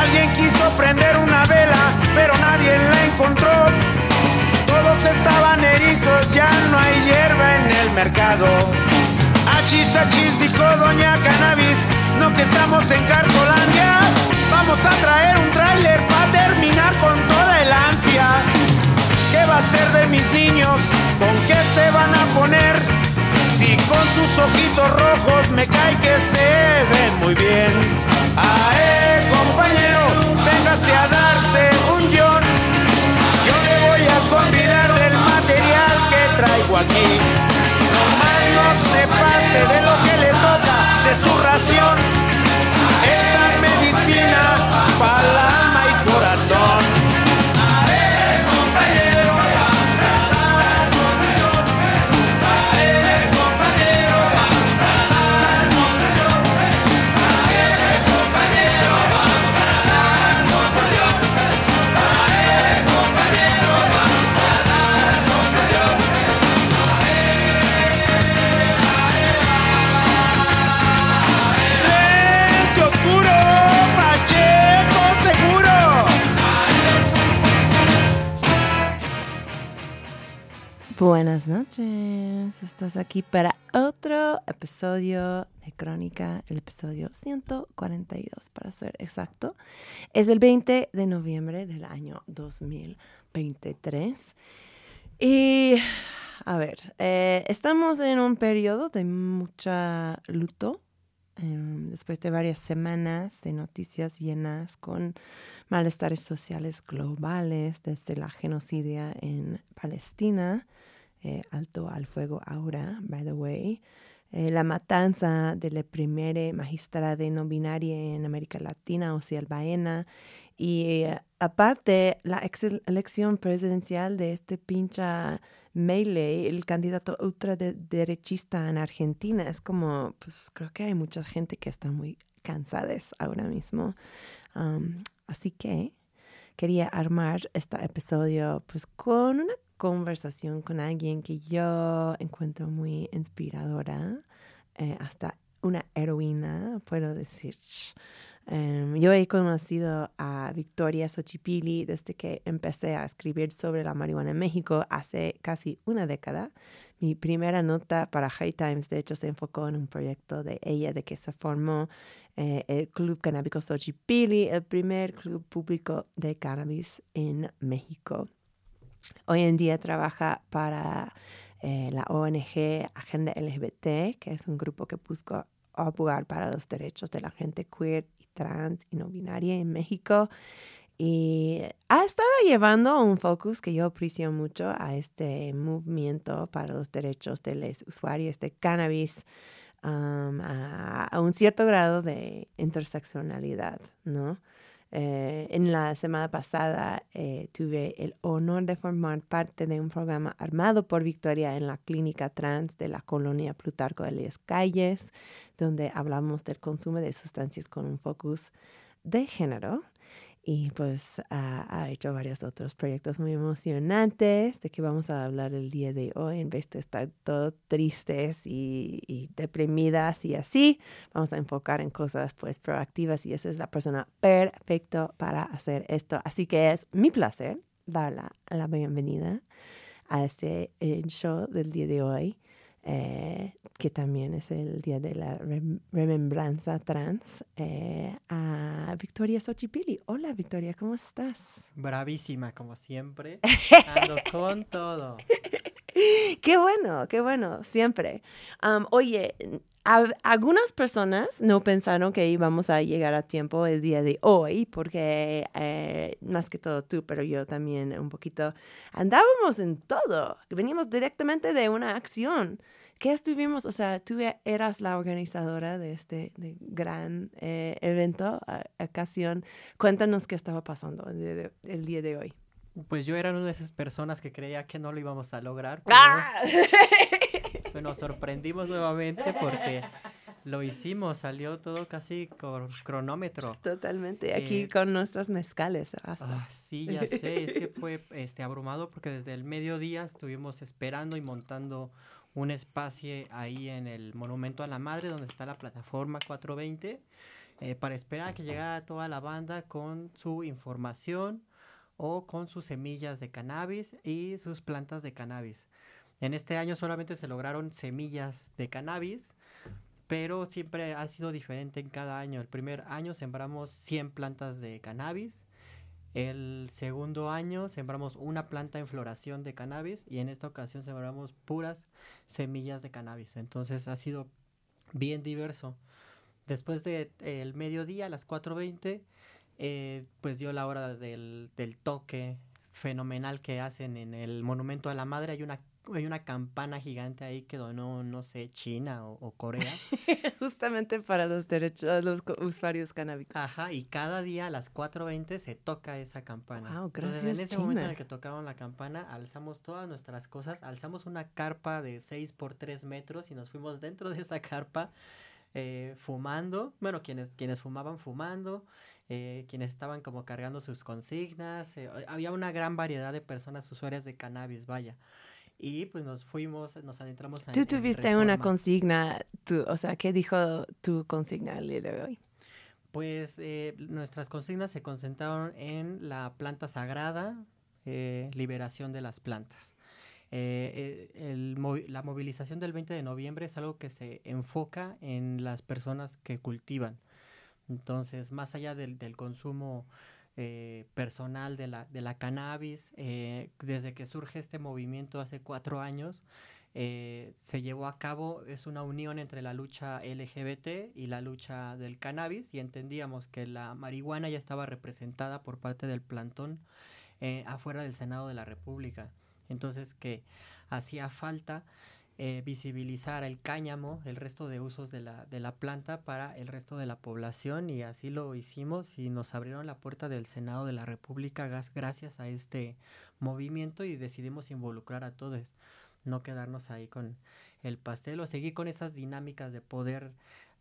Alguien quiso prender una vela, pero nadie la encontró. Todos estaban erizos, ya no hay hierba en el mercado. Achis, achis, dijo Doña Cannabis, no que estamos en Cartolandia. Vamos a traer un tráiler para terminar con toda el ansia. ¿Qué va a ser de mis niños? ¿Con qué se van a poner? Si con sus ojitos rojos me cae que se ven muy bien. ¡Ae, compañero! Véngase a darse un yon. Yo le voy a convidar del material que traigo aquí. Nomás no se pase de lo que le toca, de su ración. Esta medicina para alma y corazón. Buenas noches, estás aquí para otro episodio de Crónica, el episodio 142 para ser exacto. Es el 20 de noviembre del año 2023. Y, a ver, eh, estamos en un periodo de mucha luto, em, después de varias semanas de noticias llenas con malestares sociales globales desde la genocidia en Palestina eh, alto al fuego ahora, by the way. Eh, la matanza de la primera magistrada no binaria en América Latina, o sea, el Baena. Y eh, aparte, la elección presidencial de este pincha Melee, el candidato ultraderechista en Argentina, es como, pues creo que hay mucha gente que está muy cansada ahora mismo. Um, así que quería armar este episodio pues con una conversación con alguien que yo encuentro muy inspiradora, eh, hasta una heroína, puedo decir. Em, yo he conocido a Victoria Xochipilli desde que empecé a escribir sobre la marihuana en México hace casi una década. Mi primera nota para High Times, de hecho, se enfocó en un proyecto de ella, de que se formó eh, el Club Canábico Xochipilli, el primer club público de cannabis en México. Hoy en día trabaja para eh, la ONG Agenda LGBT, que es un grupo que busca abogar para los derechos de la gente queer y trans y no binaria en México. Y ha estado llevando un focus que yo aprecio mucho a este movimiento para los derechos de los usuarios de cannabis um, a, a, un cierto grado de interseccionalidad, ¿no? Eh, en la semana pasada eh, tuve el honor de formar parte de un programa armado por Victoria en la clínica trans de la colonia Plutarco de las Calles, donde hablamos del consumo de sustancias con un focus de género. Y pues ha, hecho varios otros proyectos muy emocionantes de que vamos a hablar el día de hoy en vez de estar todo tristes y, deprimidas y así vamos a enfocar en cosas pues proactivas y esa es la persona perfecta para hacer esto. Así que es mi placer dar la, la bienvenida a este eh, show del día de hoy eh, que también es el día de la remembranza trans, eh, a Victoria Xochipilli. Hola Victoria, ¿cómo estás? Bravísima, como siempre. Ando con todo. Qué bueno, qué bueno, siempre. oye, algunas personas no pensaron que íbamos a llegar a tiempo el día de hoy, porque eh, más que todo tú, pero yo también un poquito andábamos en todo. Veníamos directamente de una acción. ¿Qué estuvimos? O sea, tú e, eras la organizadora de este gran eh, evento, ocasión. Cuéntanos qué estaba pasando el día, de, hoy. Pues yo era una de esas personas que creía que no lo íbamos a lograr. ¡Ah! nos sorprendimos nuevamente porque lo hicimos, salió todo casi con cronómetro. Totalmente, aquí eh, con nuestros mezcales. Ah, sí, ya sé, es que fue este, abrumado porque desde el mediodía estuvimos esperando y montando un espacio ahí en el Monumento a la Madre, donde está la plataforma 420, eh, para esperar a que llegara toda la banda con su información o con sus semillas de cannabis y sus plantas de cannabis. En este año solamente se lograron semillas de cannabis, pero siempre ha sido diferente en cada año. El primer año sembramos 100 plantas de cannabis, el segundo año sembramos una planta en floración de cannabis y en esta ocasión sembramos puras semillas de cannabis. Entonces ha sido bien diverso. Después del de, el mediodía, a las 4.20, eh, pues dio la hora del, del toque fenomenal que hacen en el Monumento a la Madre. Hay una hay una campana gigante ahí que donó, no sé, China o, Corea. Justamente para los derechos, los usuarios canábicos. Ajá, y cada día a las 4.20 se toca esa campana. Wow, gracias, en ese momento en el que tocaban la campana, alzamos todas nuestras cosas, alzamos una carpa de 6 por 3 metros y nos fuimos dentro de esa carpa eh, fumando. Bueno, quienes, quienes fumaban fumando. Eh, quienes estaban como cargando sus consignas, eh, había una gran variedad de personas usuarias de cannabis, vaya. Y pues nos fuimos, nos adentramos Tú tuviste una consigna, tú, o sea, ¿qué dijo tu consigna el día de hoy? Pues eh, nuestras consignas se concentraron en la planta sagrada, eh, liberación de las plantas. Eh, el, la movilización del 20 de noviembre es algo que se enfoca en las personas que cultivan. Entonces, más allá del, del consumo eh, personal de la, de la cannabis. Eh, desde que surge este movimiento hace cuatro años, eh, se llevó a cabo, es una unión entre la lucha LGBT y la lucha del cannabis y entendíamos que la marihuana ya estaba representada por parte del plantón afuera del Senado de la República. Entonces que hacía falta eh, visibilizar el cáñamo, el resto de usos de la, de la planta para el resto de la población y así lo hicimos y nos abrieron la puerta del Senado de la República gracias a este movimiento y decidimos involucrar a todos, no quedarnos ahí con el pastel o seguir con esas dinámicas de poder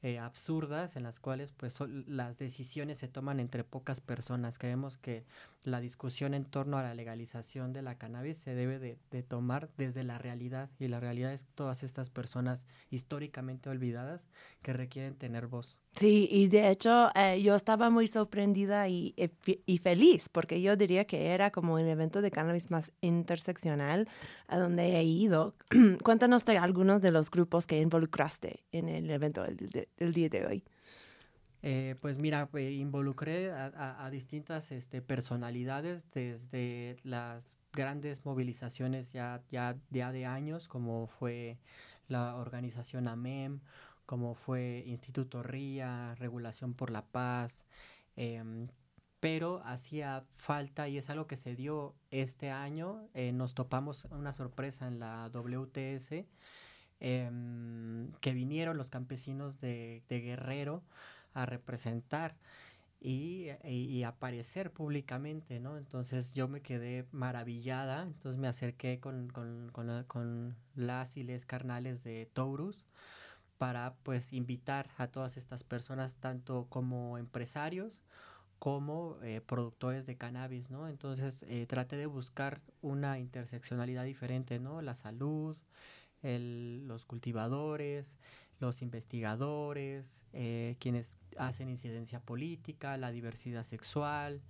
eh, absurdas en las cuales pues las decisiones se toman entre pocas personas. Creemos que la discusión en torno a la legalización de la cannabis se debe de, de tomar desde la realidad y la realidad es todas estas personas históricamente olvidadas que requieren tener voz. Sí, y de hecho eh, yo estaba muy sorprendida y, y, feliz porque yo diría que era como el evento de cannabis más interseccional a donde he ido. Cuéntanos algunos de los grupos que involucraste en el evento del, día de hoy. Eh, pues mira, eh, involucré a, distintas este, personalidades desde las grandes movilizaciones ya, ya, ya de años, como fue la organización AMEM, como fue Instituto RIA, Regulación por la Paz, em, pero hacía falta y es algo que se dio este año. Eh, nos topamos una sorpresa en la WTS, em, que vinieron los campesinos de, Guerrero a representar. Y, aparecer públicamente, ¿no? Entonces yo me quedé maravillada, entonces me acerqué con, con, con, las y les carnales de Taurus para pues invitar a todas estas personas, tanto como empresarios, como eh, productores de cannabis, ¿no? Entonces eh, traté de buscar una interseccionalidad diferente, ¿no? La salud, los cultivadores, los investigadores, eh, quienes hacen incidencia política, la diversidad sexual.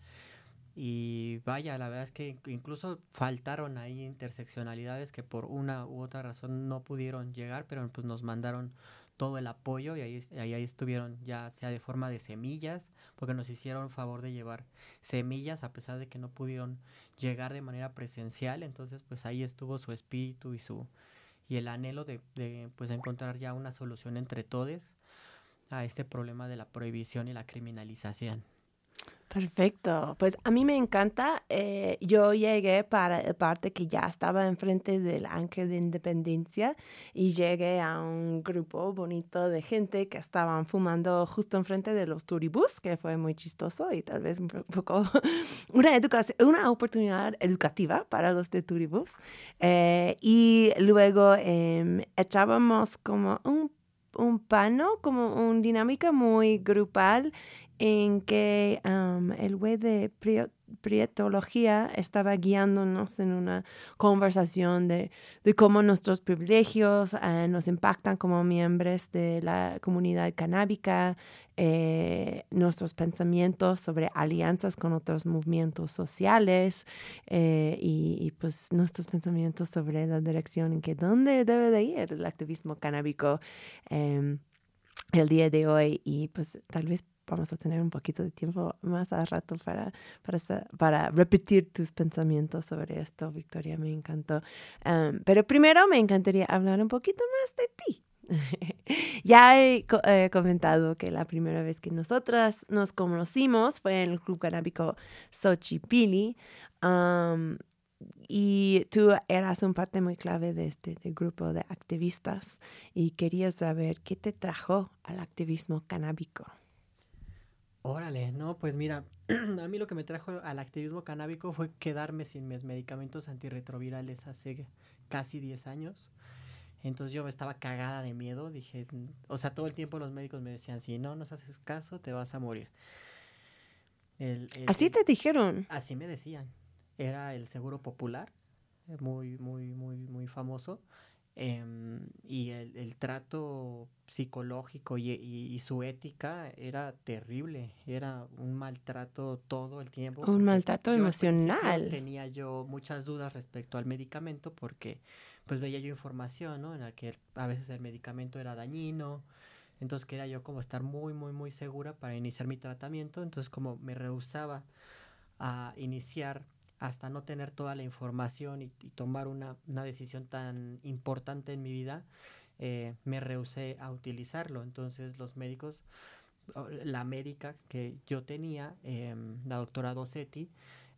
Y vaya, la verdad es que incluso faltaron ahí interseccionalidades que por una u otra razón no pudieron llegar, pero pues nos mandaron todo el apoyo y ahí, ahí, ahí, estuvieron ya sea de forma de semillas, porque nos hicieron favor de llevar semillas a pesar de que no pudieron llegar de manera presencial, entonces pues ahí estuvo su espíritu y su y el anhelo de, de pues encontrar ya una solución entre todos a este problema de la prohibición y la criminalización. Perfecto. Pues a mí me encanta. Eh, yo llegué para el parte que ya estaba enfrente del Ángel de Independencia y llegué a un grupo bonito de gente que estaban fumando justo enfrente de los turibús, que fue muy chistoso y tal vez un poco una, educación, una oportunidad educativa para los de turibús. Eh, y luego eh, echábamos como un un pano, como una dinámica muy grupal en que el güey de prietología estaba guiándonos en una conversación de, de cómo nuestros privilegios eh, nos impactan como miembros de la comunidad canábica, eh, nuestros pensamientos sobre alianzas con otros movimientos sociales eh, y, pues nuestros pensamientos sobre la dirección en que dónde debe de ir el activismo canábico em, el día de hoy. Y pues tal vez vamos a tener un poquito de tiempo más a rato para, para, repetir tus pensamientos sobre esto, Victoria, me encantó. pero primero me encantaría hablar un poquito más de ti. ya he comentado que la primera vez que nosotras nos conocimos fue en el Club Canábico Xochipili. y tú eras un parte muy clave de este grupo de activistas y quería saber qué te trajo al activismo canábico. Órale, no, pues mira, a mí lo que me trajo al activismo canábico fue quedarme sin mis medicamentos antirretrovirales hace casi 10 años. Entonces yo estaba cagada de miedo, dije, o sea, todo el tiempo los médicos me decían, si no nos haces caso, te vas a morir. ¿Así te dijeron? Así me decían. Era el Seguro Popular, muy, muy, muy, muy famoso. Em, y el, el, trato psicológico y, y, su ética era terrible, era un maltrato todo el tiempo. Un maltrato emocional. Tenía yo muchas dudas respecto al medicamento porque pues veía yo información, ¿no? En la que a veces el medicamento era dañino, entonces quería yo como estar muy, muy, muy segura para iniciar mi tratamiento, entonces como me rehusaba a iniciar hasta no tener toda la información y, tomar una, una, decisión tan importante en mi vida, eh, me rehusé a utilizarlo. Entonces los médicos, la médica que yo tenía, em, la doctora Dosetti,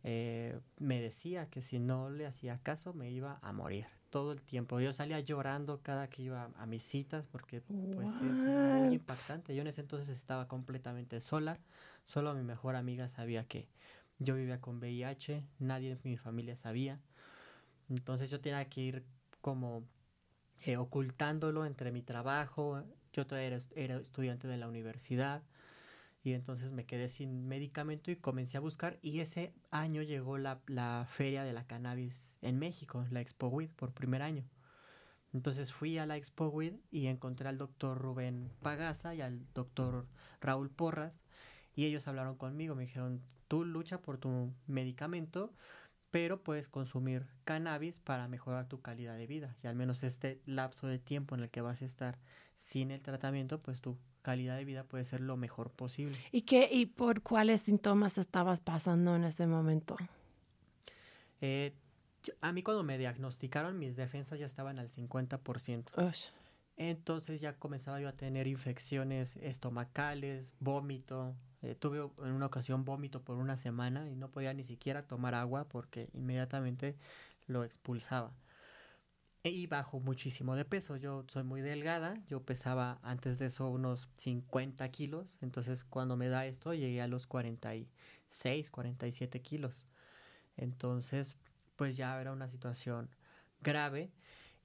eh, me decía que si no le hacía caso me iba a morir todo el tiempo. Yo salía llorando cada que iba a mis citas porque pues es muy impactante. Yo en ese entonces estaba completamente sola, solo mi mejor amiga sabía que yo vivía con VIH, nadie de mi familia sabía. Entonces yo tenía que ir como eh, ocultándolo entre mi trabajo. Yo todavía era, estudiante de la universidad y entonces me quedé sin medicamento y comencé a buscar y ese año llegó la, la feria de la cannabis en México, la Expo WID por primer año. Entonces fui a la Expo WID y encontré al doctor Rubén Pagaza y al doctor Raúl Porras y ellos hablaron conmigo, me dijeron, tú lucha por tu medicamento, pero puedes consumir cannabis para mejorar tu calidad de vida. Y al menos este lapso de tiempo en el que vas a estar sin el tratamiento, pues tu calidad de vida puede ser lo mejor posible. ¿Y qué y por cuáles síntomas estabas pasando en ese momento? Eh, a mí cuando me diagnosticaron mis defensas ya estaban al 50%. Entonces ya comenzaba yo a tener infecciones estomacales, vómito, eh, tuve en una ocasión vómito por una semana y no podía ni siquiera tomar agua porque inmediatamente lo expulsaba. E, y bajo muchísimo de peso. Yo soy muy delgada, yo pesaba antes de eso unos 50 kilos, entonces cuando me da esto llegué a los 46, 47 kilos. Entonces, pues ya era una situación grave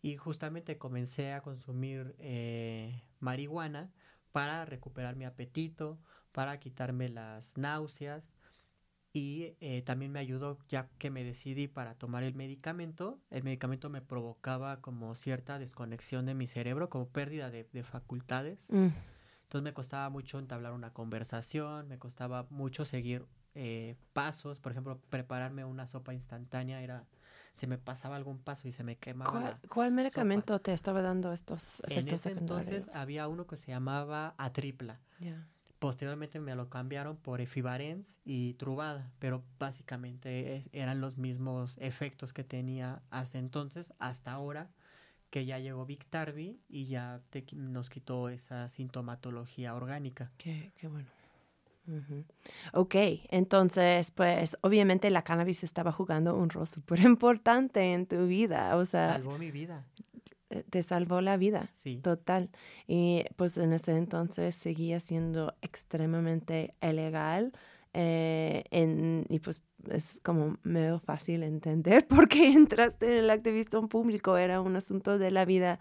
y justamente comencé a consumir eh, marihuana para recuperar mi apetito, para quitarme las náuseas, y eh, también me ayudó ya que me decidí para tomar el medicamento. El medicamento me provocaba como cierta desconexión de mi cerebro, como pérdida de, facultades. Mm. Entonces me costaba mucho entablar una conversación, me costaba mucho seguir eh, pasos, por ejemplo, prepararme una sopa instantánea era se me pasaba algún paso y se me quemaba. ¿Cuál, ¿cuál medicamento te estaba dando estos efectos En ese entonces había uno que se llamaba Atripla. Posteriormente me lo cambiaron por Efibarens y Trubada, pero básicamente eran los mismos efectos que tenía hasta entonces, hasta ahora que ya llegó Victarvi y ya nos quitó esa sintomatología orgánica. Qué, qué bueno. Ok, entonces, pues obviamente la cannabis estaba jugando un rol súper importante en tu vida, o sea... Salvó mi vida. Eh, te salvó la vida, sí. total. Y pues en ese entonces seguía siendo extremadamente ilegal eh, en, y pues es como medio fácil entender por qué entraste en el activismo público, era un asunto de la vida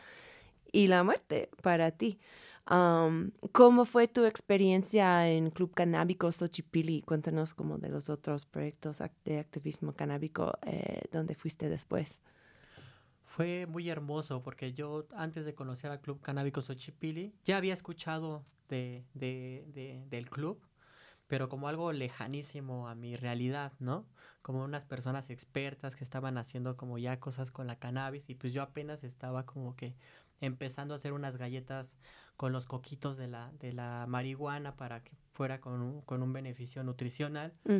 y la muerte para ti. ¿Cómo fue tu experiencia en Club Canábico Xochipilli? Cuéntanos como de los otros proyectos de activismo canábico eh, donde fuiste después. Fue muy hermoso porque yo antes de conocer al Club Canábico Xochipilli ya había escuchado de, de, del club, pero como algo lejanísimo a mi realidad, ¿no? Como unas personas expertas que estaban haciendo como ya cosas con la cannabis y pues yo apenas estaba como que empezando a hacer unas galletas con los coquitos de la, de la marihuana para que fuera con un, con un beneficio nutricional mm.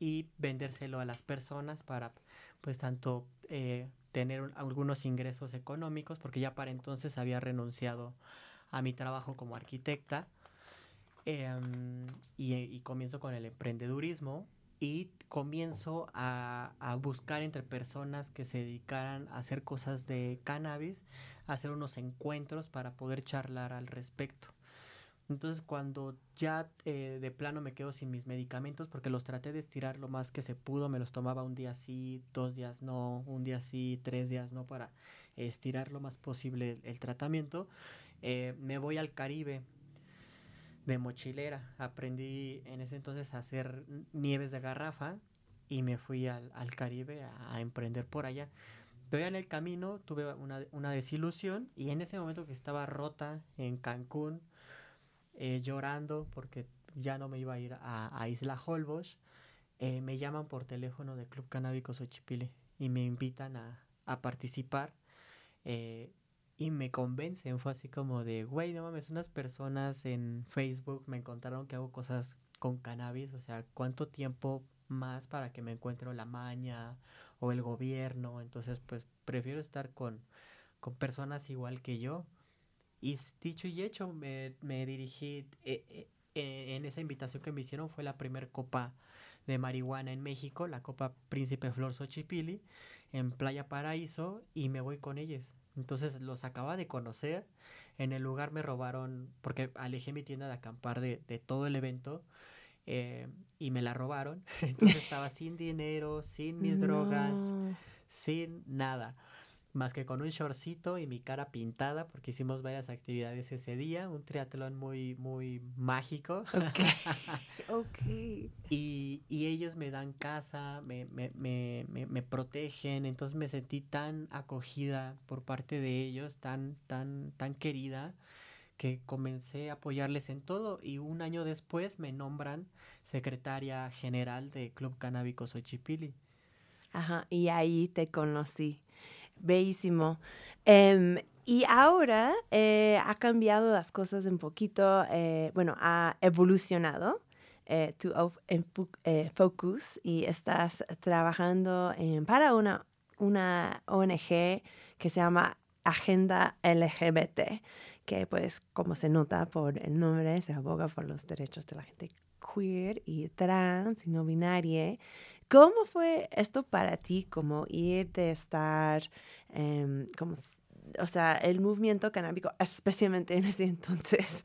y vendérselo a las personas para pues tanto eh, tener algunos ingresos económicos porque ya para entonces había renunciado a mi trabajo como arquitecta em, y, comienzo con el emprendedurismo y comienzo a, a, buscar entre personas que se dedicaran a hacer cosas de cannabis, a hacer unos encuentros para poder charlar al respecto. Entonces cuando ya eh, de plano me quedo sin mis medicamentos, porque los traté de estirar lo más que se pudo, me los tomaba un día sí, dos días no, un día sí, tres días no, para estirar lo más posible el, tratamiento, eh, me voy al Caribe de mochilera. Aprendí en ese entonces a hacer nieves de garrafa y me fui al, Caribe a, emprender por allá. Pero en el camino tuve una, desilusión y en ese momento que estaba rota en Cancún, eh, llorando porque ya no me iba a ir a, Isla Holbox, eh, me llaman por teléfono del Club Canábico Xochipile y me invitan a, participar. Eh, y me convencen. Fue así como de, güey, no mames, unas personas en Facebook me encontraron que hago cosas con cannabis, o sea, ¿cuánto tiempo más para que me encuentre la maña o el gobierno? Entonces, pues prefiero estar con, con personas igual que yo. Y dicho y hecho, me, me dirigí, eh, eh, eh, en esa invitación que me hicieron fue la primer copa de marihuana en México, la Copa Príncipe Flor Xochipili, en Playa Paraíso, y me voy con ellos. Entonces los acaba de conocer. En el lugar me robaron, porque alejé mi tienda de acampar de, de todo el evento eh, y me la robaron. Entonces estaba sin dinero, sin mis drogas, sin nada más que con un shortcito y mi cara pintada, porque hicimos varias actividades ese día, un triatlón muy, muy mágico. Ok. Y, y, ellos me dan casa, me, me, me, me, protegen, entonces me sentí tan acogida por parte de ellos, tan, tan, tan querida, que comencé a apoyarles en todo y un año después me nombran secretaria general de Club Canábico Xochipili. Ajá, y ahí te conocí. Bellísimo. Em, y ahora eh, ha cambiado las cosas un poquito, eh, bueno, ha evolucionado eh, tu focus y estás trabajando para una, una ONG que se llama Agenda LGBT, que pues como se nota por el nombre, se aboga por los derechos de la gente queer y trans y no binaria ¿Cómo fue esto para ti, como ir de estar, em, como, o sea, el movimiento canábico, especialmente en ese entonces,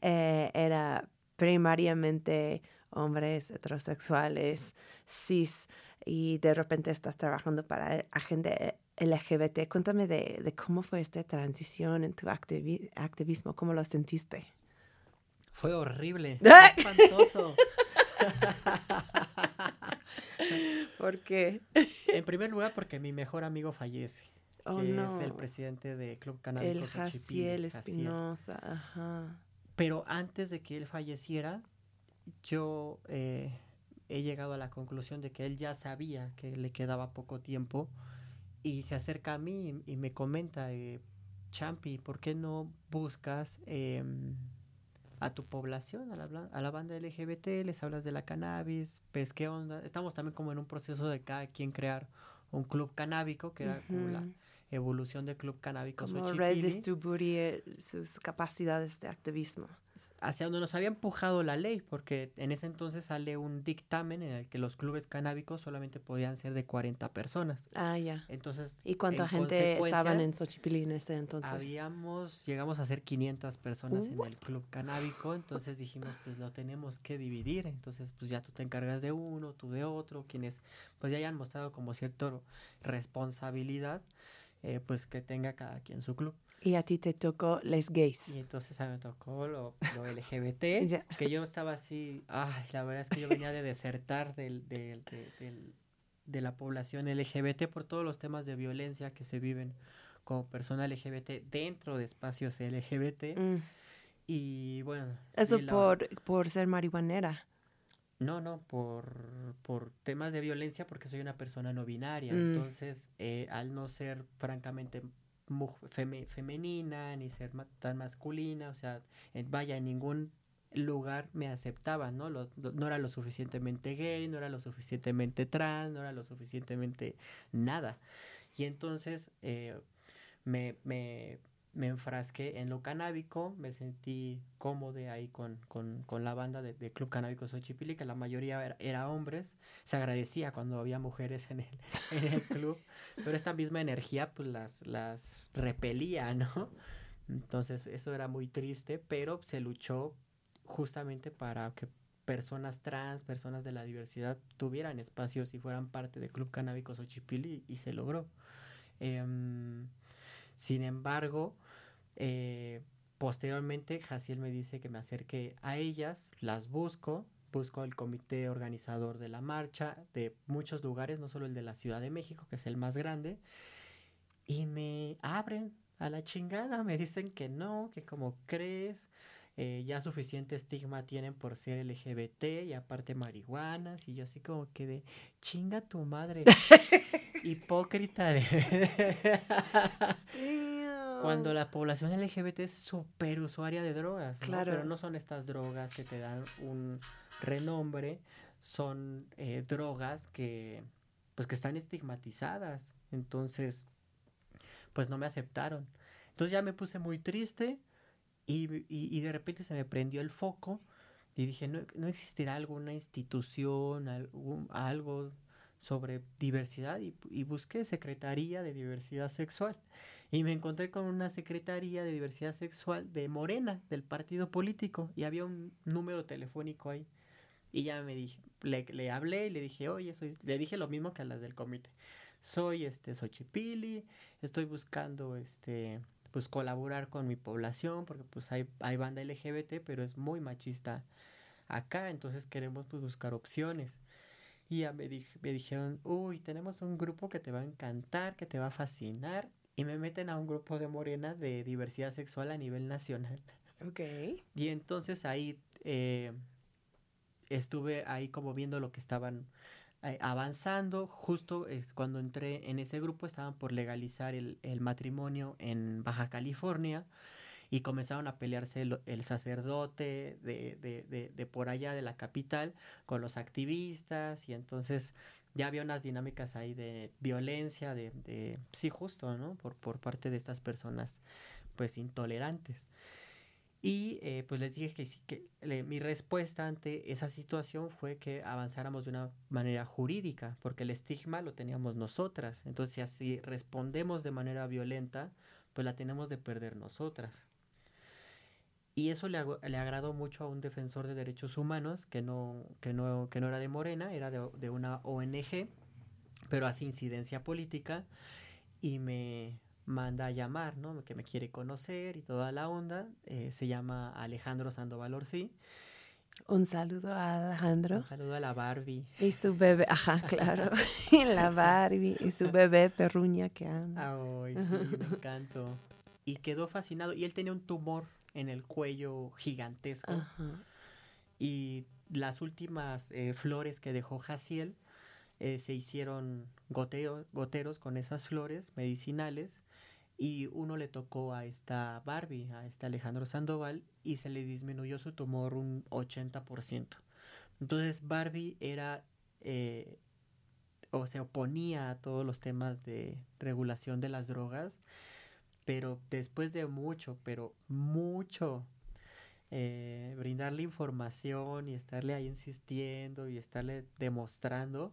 eh, era primariamente hombres heterosexuales, cis, y de repente estás trabajando para agenda LGBT. Cuéntame de, de cómo fue esta transición en tu activismo, cómo lo sentiste. Fue horrible, ¡Ah! espantoso. ¿Por qué? En primer lugar, porque mi mejor amigo fallece. Oh, que no. es el presidente de Club Canábico El Jaciel. Espinosa, ajá. Pero antes de que él falleciera, yo eh, he llegado a la conclusión de que él ya sabía que le quedaba poco tiempo y se acerca a mí y, y me comenta, eh, Champi, ¿por qué no buscas em, a tu población, a la, a la banda LGBT, les hablas de la cannabis, ves qué onda? Estamos también como en un proceso de cada quien crear un club canábico, que era como la evolución del club canábico Como redistribuir sus capacidades de activismo. Hacia donde nos había empujado la ley, porque en ese entonces sale un dictamen en el que los clubes canábicos solamente podían ser de 40 personas. Ah, ya. Entonces, ¿Y cuánta en gente estaban en Xochipilli en ese entonces? Habíamos, llegamos a ser 500 personas en What? el club canábico, entonces dijimos, pues lo tenemos que dividir, entonces pues ya tú te encargas de uno, tú de otro, quienes pues ya hayan mostrado como cierta responsabilidad, eh, pues que tenga cada quien su club. Y a ti te tocó les gays. Y entonces a mí me tocó lo, lo LGBT, que yo estaba así, ay, la verdad es que yo venía de desertar del, del- de, del- de la población LGBT por todos los temas de violencia que se viven como persona LGBT dentro de espacios LGBT. Mm. Y bueno. Eso la- por, por ser marihuanera. No, no, por, por temas de violencia porque soy una persona no binaria. Mm. Entonces, eh, al no ser francamente feme- femenina ni ser tan masculina, o sea, vaya, en ningún lugar me aceptaban, ¿no? Lo- no era lo suficientemente gay, no era lo suficientemente trans, no era lo suficientemente nada. Y entonces eh, me, me enfrasqué en lo canábico, me sentí cómodo ahí con, con, con la banda de, de Club Canábico Xochipilli, que la mayoría era, hombres. Se agradecía cuando había mujeres en el, en el club, pero esta misma energía pues las, las repelía, ¿no? Entonces eso era muy triste, pero se luchó justamente para que personas trans, personas de la diversidad tuvieran espacios y fueran parte del Club Canábico Xochipilli y se logró. Em, sin embargo, eh, posteriormente Jaciel me dice que me acerque a ellas, las busco, busco al comité organizador de la marcha de muchos lugares, no solo el de la Ciudad de México, que es el más grande, y me abren a la chingada, me dicen que no, que como crees, eh, ya suficiente estigma tienen por ser LGBT y aparte marihuanas, y yo así como que de chinga tu madre, hipócrita de... Cuando la población LGBT es súper usuaria de drogas, ¿no? Claro. Pero no son estas drogas que te dan un renombre, son eh, drogas que, pues, que están estigmatizadas. Entonces, pues no me aceptaron. Entonces ya me puse muy triste y, y- y de repente se me prendió el foco y dije, ¿no, no existirá alguna institución, algún, algo sobre diversidad? Y, y busqué Secretaría de Diversidad Sexual. Y me encontré con una Secretaría de Diversidad Sexual de Morena, del partido político, y había un número telefónico ahí. Y ya me dije, le, hablé y le dije, oye, soy, le dije lo mismo que a las del comité. Soy este Xochipili, estoy buscando este pues colaborar con mi población, porque pues hay, hay banda LGBT, pero es muy machista acá, entonces queremos pues buscar opciones. Y ya me, dij- me dijeron, uy, tenemos un grupo que te va a encantar, que te va a fascinar, y me meten a un grupo de Morena de diversidad sexual a nivel nacional. Ok. Y entonces ahí eh, estuve ahí como viendo lo que estaban eh, avanzando. Justo eh, cuando entré en ese grupo estaban por legalizar el, el matrimonio en Baja California y comenzaron a pelearse el, el sacerdote de, de, de, de por allá de la capital con los activistas y entonces ya había unas dinámicas ahí de violencia, de, de sí justo, ¿no? Por, por parte de estas personas pues intolerantes. Y eh, pues les dije que sí, que mi respuesta ante esa situación fue que avanzáramos de una manera jurídica, porque el estigma lo teníamos nosotras. Entonces, si así respondemos de manera violenta, pues la tenemos de perder nosotras. Y eso le, le agradó mucho a un defensor de derechos humanos que no, que no, que no era de Morena, era de, de una ONG, pero hace incidencia política y me manda a llamar, ¿no? Que me quiere conocer y toda la onda. eh, se llama Alejandro Sandoval Orsi. Un saludo a Alejandro. Un saludo a la Barbie. Y su bebé, ajá, claro. y la Barbie y su bebé perruña que ama. Ay, sí, me encantó. Y quedó fascinado. Y él tenía un tumor en el cuello gigantesco. Ajá. Y las últimas eh, flores que dejó Jaciel eh, se hicieron goteo, goteros con esas flores medicinales y uno le tocó a esta Barbie, a este Alejandro Sandoval, y se le disminuyó su tumor un 80%. Entonces Barbie era eh, o se oponía a todos los temas de regulación de las drogas, pero después de mucho, pero mucho eh, brindarle información y estarle ahí insistiendo y estarle demostrando,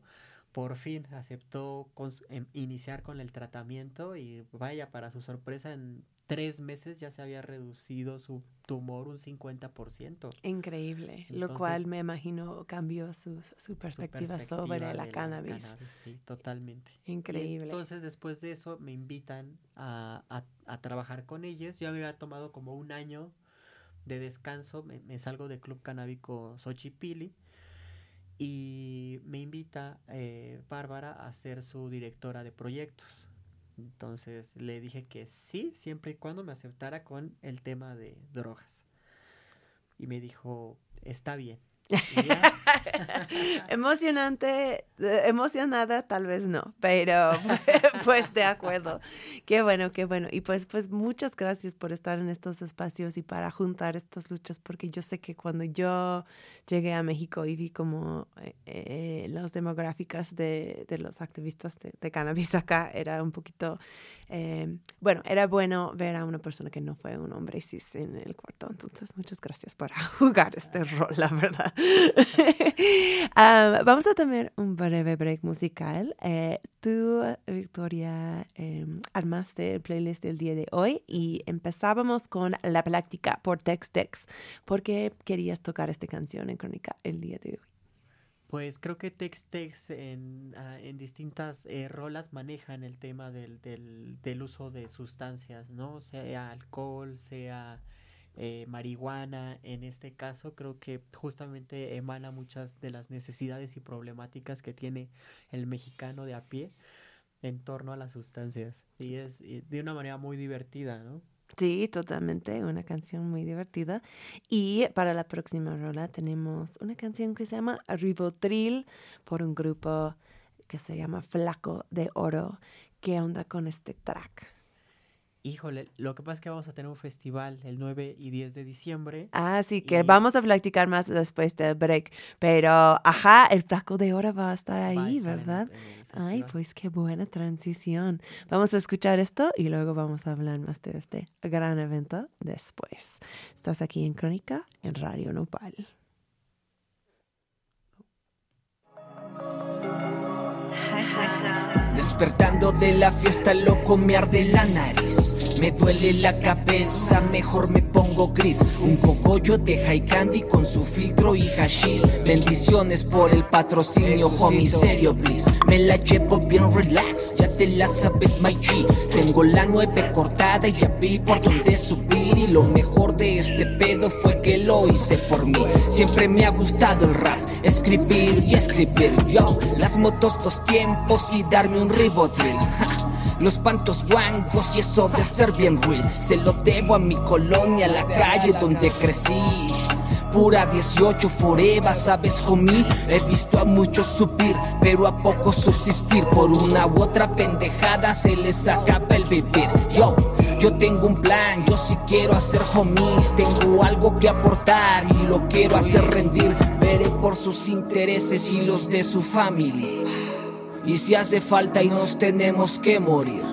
por fin aceptó em, iniciar con el tratamiento y vaya, para su sorpresa, en tres meses ya se había reducido su tumor un 50%. Increíble, lo cual me imagino cambió su, su, perspectiva, sobre la, cannabis. Sí, totalmente. Increíble. entonces después de eso me invitan a, a, a trabajar con ellos. Yo había tomado como un año de descanso, me, salgo del Club Canábico Xochipili y me invita eh, Bárbara a ser su directora de proyectos. Entonces le dije que sí, siempre y cuando me aceptara con el tema de drogas. Y me dijo, está bien. Emocionante, eh, emocionada tal vez no, pero pues de acuerdo. Qué bueno, qué bueno. Y pues pues muchas gracias por estar en estos espacios y para juntar estas luchas, porque yo sé que cuando yo llegué a México y vi como eh, eh, las demográficas de, de los activistas de, de, cannabis acá, era un poquito, bueno, era bueno ver a una persona que no fue un hombre cis en el cuarto. Entonces, muchas gracias por jugar este rol, la verdad. Ah, vamos a tener un breve break musical. Eh, tú, Victoria, eh, armaste el playlist del día de hoy y empezábamos con La Práctica por Tex Tex. ¿Por qué querías tocar esta canción en Crónica el día de hoy? Pues creo que Tex Tex en, ah, en distintas eh, rolas manejan el tema del, del, del, uso de sustancias, ¿no? Sea alcohol, sea eh, marihuana en este caso creo que justamente emana muchas de las necesidades y problemáticas que tiene el mexicano de a pie en torno a las sustancias y es de una manera muy divertida, ¿no? Sí, totalmente, una canción muy divertida. Y para la próxima rola tenemos una canción que se llama Ribotril por un grupo que se llama Flaco de Oro. ¿Qué onda con este track? Híjole, lo que pasa es que vamos a tener un festival el 9 y 10 de diciembre. Ah, sí, que vamos a platicar más después del break. Pero, ajá, el flaco de oro va a estar ahí, ¿verdad? Ay, pues qué buena transición. Vamos a escuchar esto y luego vamos a hablar más de este gran evento después. Estás aquí en Crónica, en Radio Nopal. Despertando de la fiesta, loco, me arde la nariz. Me duele la cabeza, mejor me pongo gris. Un cogollo de high candy con su filtro y hashish. Bendiciones por el patrocinio, homie, serio bliss. Me la llevo bien relax, ya te la sabes, my G. Tengo la nueve cortada y ya vi por dónde subir. Y lo mejor de este pedo fue que lo hice por mí. Siempre me ha gustado el rap, escribir y escribir. Yo, las motos, dos tiempos y darme un ribotril. Los pantos guangos y eso de ser bien real. Se lo debo a mi colonia, la calle donde crecí. Pura 18 forever, ¿sabes, homie? He visto a muchos subir, pero a pocos subsistir. Por una u otra pendejada se les acaba el vivir. Yo, yo tengo un plan, yo sí quiero hacer homies. Tengo algo que aportar y lo quiero hacer rendir. Veré por sus intereses y los de su familia. Y si hace falta y nos tenemos que morir,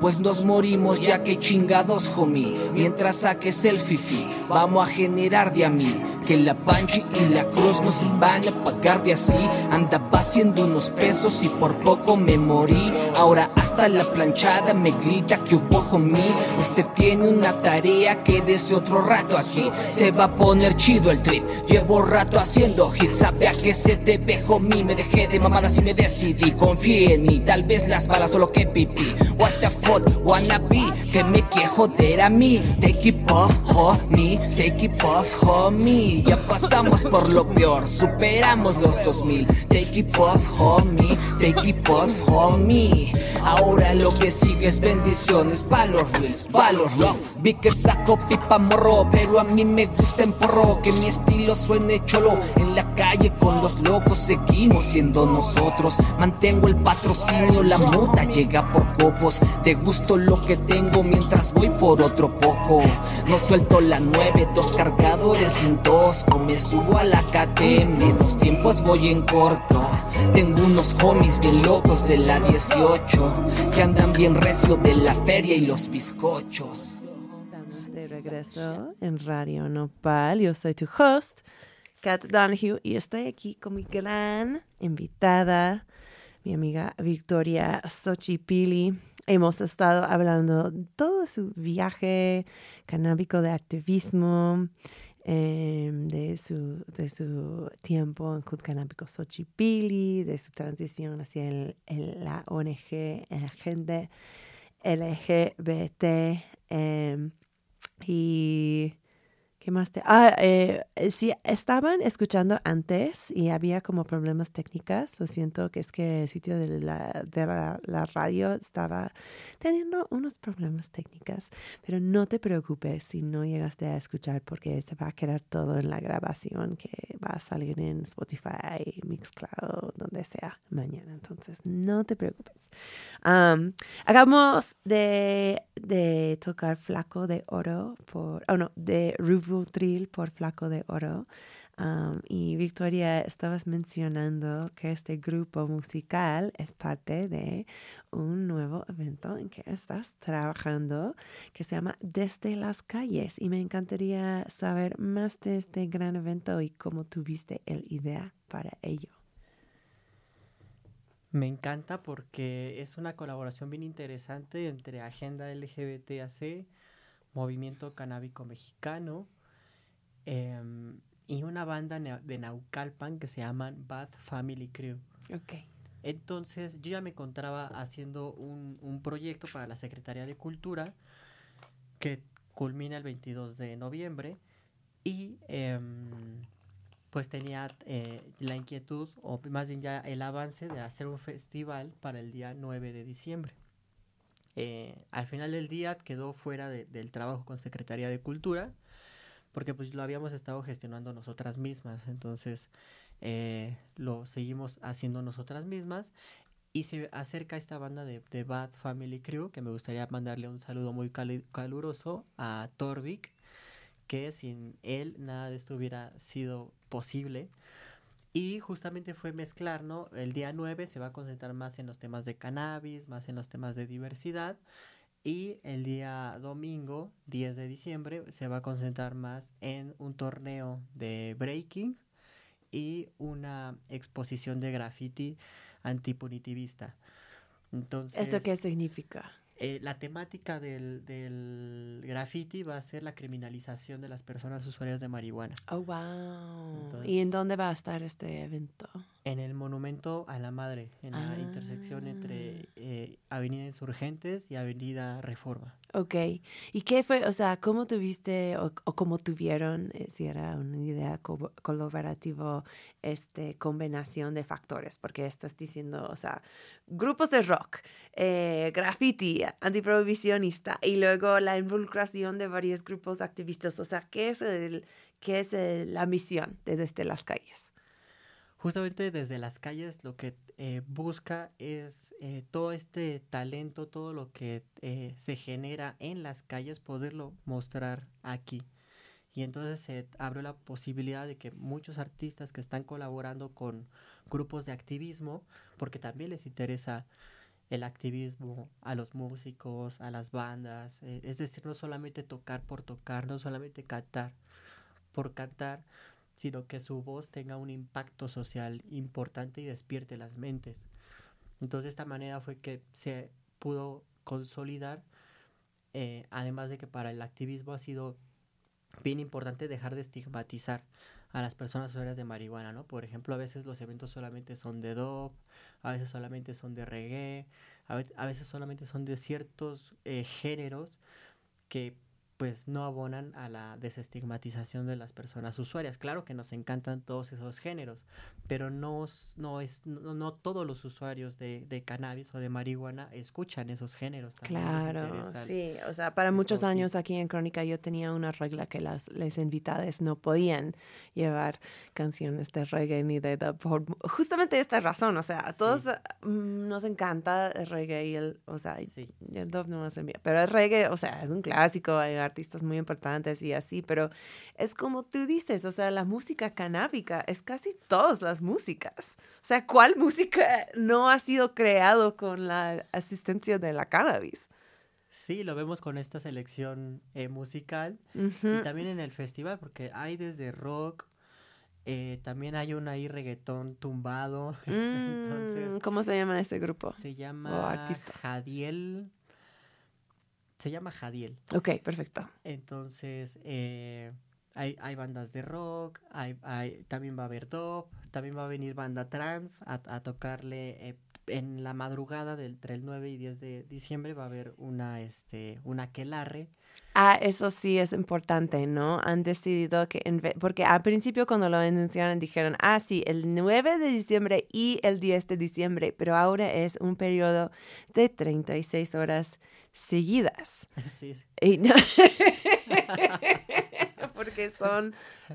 pues nos morimos ya que chingados, homie. Mientras saques el fifi, vamos a generar de a mí que la Banshee y la Cruz no se van a pagar de así. Andaba haciendo unos pesos y por poco me morí. Ahora hasta la planchada me grita que hubo mí. Usted tiene una tarea que desde otro rato aquí se va a poner chido el trip. Llevo rato haciendo hits, sabe a qué se debe, homie. Me dejé de mamadas y me decidí. Confíe en mí, tal vez las balas solo que pipí. What the fuck, wanna be, que me quiere joder a mí. Take it off, homie, take it off, homie. Ya pasamos por lo peor, superamos los 2000. Take it off, homie. Take it off, homie. Ahora lo que sigue es bendiciones pa' los reels, pa' los reels. Vi que saco pipa morro, pero a mí me gusta en porro. Que mi estilo suene cholo. En la calle con los locos seguimos siendo nosotros. Mantengo el patrocinio, la muta llega por copos. Te gusto lo que tengo mientras voy por otro poco. No suelto la 9, dos cargadores y un dos. O me subo a la KTM, dos tiempos voy en corto. Tengo unos homies bien locos de la 18 que andan bien recio de la feria y los bizcochos. Estamos de regreso en Radio Nopal. Yo soy tu host, Kat Donahue, y estoy aquí con mi gran invitada, mi amiga Victoria Xochipili. Hemos estado hablando todo su viaje canábico de activismo, em, de, su, de su tiempo en Club Canábico Xochipili, de su transición hacia el, la ONG Agenda LGBT. em, y ¿Qué más te.? Ah, eh, eh, si estaban escuchando antes y había como problemas técnicos, lo siento, que es que el sitio de la, de la, la radio estaba teniendo unos problemas técnicos, pero no te preocupes si no llegaste a escuchar porque se va a quedar todo en la grabación que va a salir en Spotify, Mixcloud, donde sea mañana. Entonces, no te preocupes. Am, acabamos de, de tocar Flaco de Oro por, oh no, de Por Flaco de Oro. Am, y Victoria, estabas mencionando que este grupo musical es parte de un nuevo evento en que estás trabajando que se llama Desde las calles. Y me encantaría saber más de este gran evento y cómo tuviste el idea para ello. Me encanta porque es una colaboración bien interesante entre Agenda LGBTAC, Movimiento Canábico Mexicano em, y una banda de Naucalpan que se llaman Bad Family Crew. Ok. Entonces yo ya me encontraba haciendo un, un proyecto para la Secretaría de Cultura que culmina el 22 de noviembre y em, pues tenía eh, la inquietud o más bien ya el avance de hacer un festival para el día 9 de diciembre. Eh, al final del día quedó fuera de- del trabajo con Secretaría de Cultura porque pues lo habíamos estado gestionando nosotras mismas, entonces eh, lo seguimos haciendo nosotras mismas. Y se acerca esta banda de, Bad Family Crew que me gustaría mandarle un saludo muy caluroso a Torvik que sin él nada de esto hubiera sido posible. Y justamente fue mezclar, ¿no? El día 9 se va a concentrar más en los temas de cannabis, más en los temas de diversidad y el día domingo, 10 de diciembre, se va a concentrar más en un torneo de breaking y una exposición de graffiti antipunitivista. Entonces, ¿Eso qué significa? Eh, la temática del, del graffiti va a ser la criminalización de las personas usuarias de marihuana. Oh, wow. Entonces- ¿Y en dónde va a estar este evento? En el monumento a la madre, en la Ah. intersección entre eh, Avenida Insurgentes y Avenida Reforma. Ok. ¿Y qué fue, o sea, cómo tuviste o, o cómo tuvieron, eh, si era una idea co- colaborativa, este, combinación de factores? Porque estás diciendo, o sea, grupos de rock, eh, graffiti, antiprohibicionista y luego la involucración de varios grupos activistas. O sea, ¿qué es, el, qué es el- la misión de Desde las Calles? Justamente desde las calles lo que eh, busca es eh, todo este talento, todo lo que eh, se genera en las calles, poderlo mostrar aquí. Y entonces se abre la posibilidad de que muchos artistas que están colaborando con grupos de activismo, porque también les interesa el activismo a los músicos, a las bandas, eh, es decir, no solamente tocar por tocar, no solamente cantar por cantar, sino que su voz tenga un impacto social importante y despierte las mentes. Entonces, de esta manera fue que se pudo consolidar, eh, además de que para el activismo ha sido bien importante dejar de estigmatizar a las personas usuarias de marihuana, ¿no? Por ejemplo, a veces los eventos solamente son de dope, a veces solamente son de reggae, a, ve- a veces solamente son de ciertos eh, géneros que pues no abonan a la desestigmatización de las personas usuarias. Claro que nos encantan todos esos géneros, pero no, no es no, todos los usuarios de, de, cannabis o de marihuana escuchan esos géneros. Claro, sí, o sea, para muchos años aquí en Crónica yo tenía una regla que las les invitadas no podían llevar canciones de reggae ni de dub por justamente esta razón, o sea, a todos mm, nos encanta el reggae y el, o sea, el dub no nos envía, pero el reggae, o sea, es un clásico, hay artistas muy importantes y así, pero es como tú dices, o sea, la música canábica es casi todas las músicas. O sea, ¿cuál música no ha sido creado con la asistencia de la cannabis? Sí, lo vemos con esta selección eh, musical y también en el festival, porque hay desde rock, eh, también hay un ahí reggaetón tumbado. Mm, ¿Cómo se llama este grupo? Se llama Jadiel se llama Jadiel. Ok, perfecto. Entonces, eh, hay, hay, bandas de rock, hay, hay, también va a haber top, también va a venir banda trans a, a tocarle eh, en la madrugada del, entre el 9 y 10 de diciembre va a haber una, este, una aquelarre. Ah, eso sí es importante, ¿no? Han decidido que, en porque al principio cuando lo anunciaron dijeron, ah, sí, el 9 de diciembre y el 10 de diciembre, pero ahora es un periodo de 36 horas seguidas. Sí. Porque son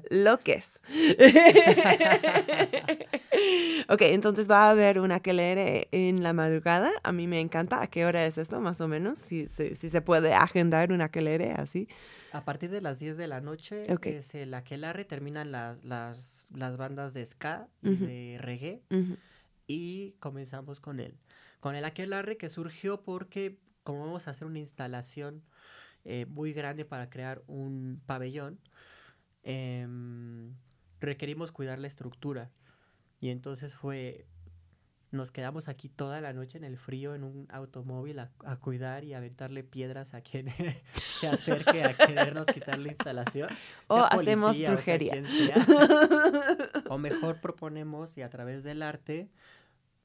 loques. ok, entonces va a haber una que leer en la madrugada. A mí me encanta. ¿A qué hora es esto, más o menos? Si, si, se puede agendar una que leer así. A partir de las 10 de la noche es el aquelarre, terminan las, las, las bandas de ska, de reggae, y comenzamos con él. Con el aquelarre que surgió porque como vamos a hacer una instalación eh, muy grande para crear un pabellón, em, requerimos cuidar la estructura. Y entonces fue, nos quedamos aquí toda la noche en el frío en un automóvil a, cuidar y aventarle piedras a quien se acerque a querernos quitar la instalación. O hacemos brujería. o mejor proponemos y a través del arte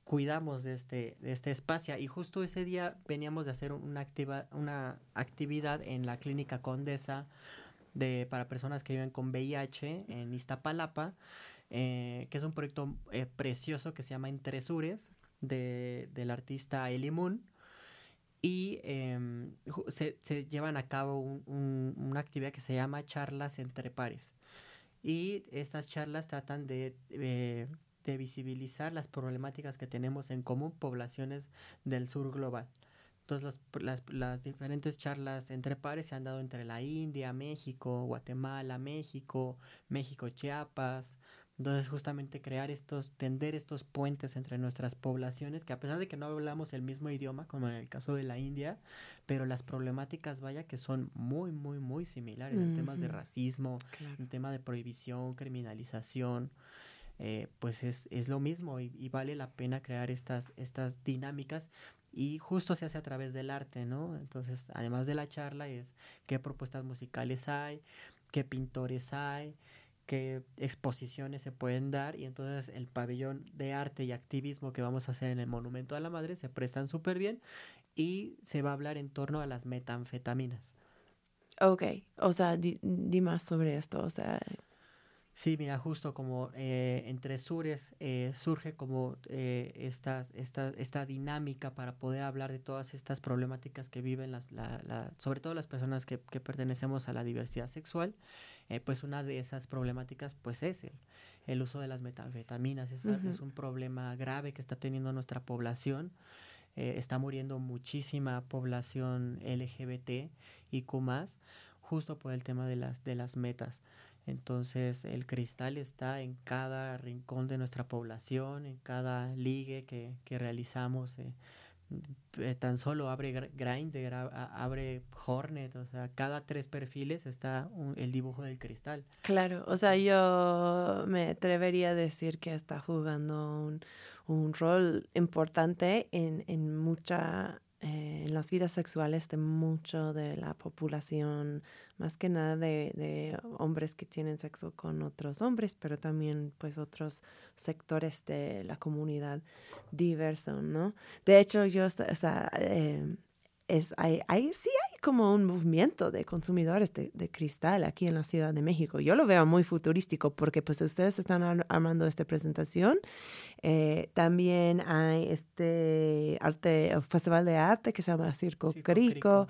cuidamos de este, este espacio. Y justo ese día veníamos de hacer una, activa, una actividad en la clínica Condesa de, para personas que viven con VIH en Iztapalapa, eh, que es un proyecto eh, precioso que se llama Entresures, de, del artista Eli Moon. Y em, se, se, llevan a cabo una actividad que se llama charlas entre pares. Y estas charlas tratan de eh, de visibilizar las problemáticas que tenemos en común poblaciones del sur global. Entonces, las, las, diferentes charlas entre pares se han dado entre la India, México, Guatemala, México, México, Chiapas. Entonces, justamente crear estos, tender estos puentes entre nuestras poblaciones, que a pesar de que no hablamos el mismo idioma, como en el caso de la India, pero las problemáticas, vaya, que son muy, muy, muy similares en temas de racismo, en tema de prohibición, criminalización. Eh, pues es, es, lo mismo y, vale la pena crear estas, estas dinámicas y justo se hace a través del arte, ¿no? Entonces, además de la charla es qué propuestas musicales hay, qué pintores hay, qué exposiciones se pueden dar y entonces el pabellón de arte y activismo que vamos a hacer en el Monumento a la Madre se prestan súper bien y se va a hablar en torno a las metanfetaminas. Ok, o sea, di, di más sobre esto, o sea, Sí, mira, justo como eh, entre sures eh, surge como eh, esta, esta, esta dinámica para poder hablar de todas estas problemáticas que viven las, la, la, sobre todo las personas que, que, pertenecemos a la diversidad sexual, eh, pues una de esas problemáticas pues es el, el uso de las metanfetaminas, es, es, un problema grave que está teniendo nuestra población, está muriendo muchísima población LGBT y Q justo por el tema de las, de las metas. Entonces el cristal está en cada rincón de nuestra población, en cada ligue que, que realizamos. Eh, eh, tan solo abre Grindr, abre Hornet, o sea, cada tres perfiles está el dibujo del cristal. Claro, o sea, yo me atrevería a decir que está jugando un, un rol importante en, en mucha eh, en las vidas sexuales de mucho de la población, más que nada de, de, hombres que tienen sexo con otros hombres, pero también pues otros sectores de la comunidad diverso, ¿no? De hecho, yo, o sea, eh, es, hay, hay, sí como un movimiento de consumidores de, de, cristal aquí en la Ciudad de México. Yo lo veo muy futurístico porque pues ustedes están armando esta presentación. Eh, también hay este arte, festival de arte que se llama Circo, Crico.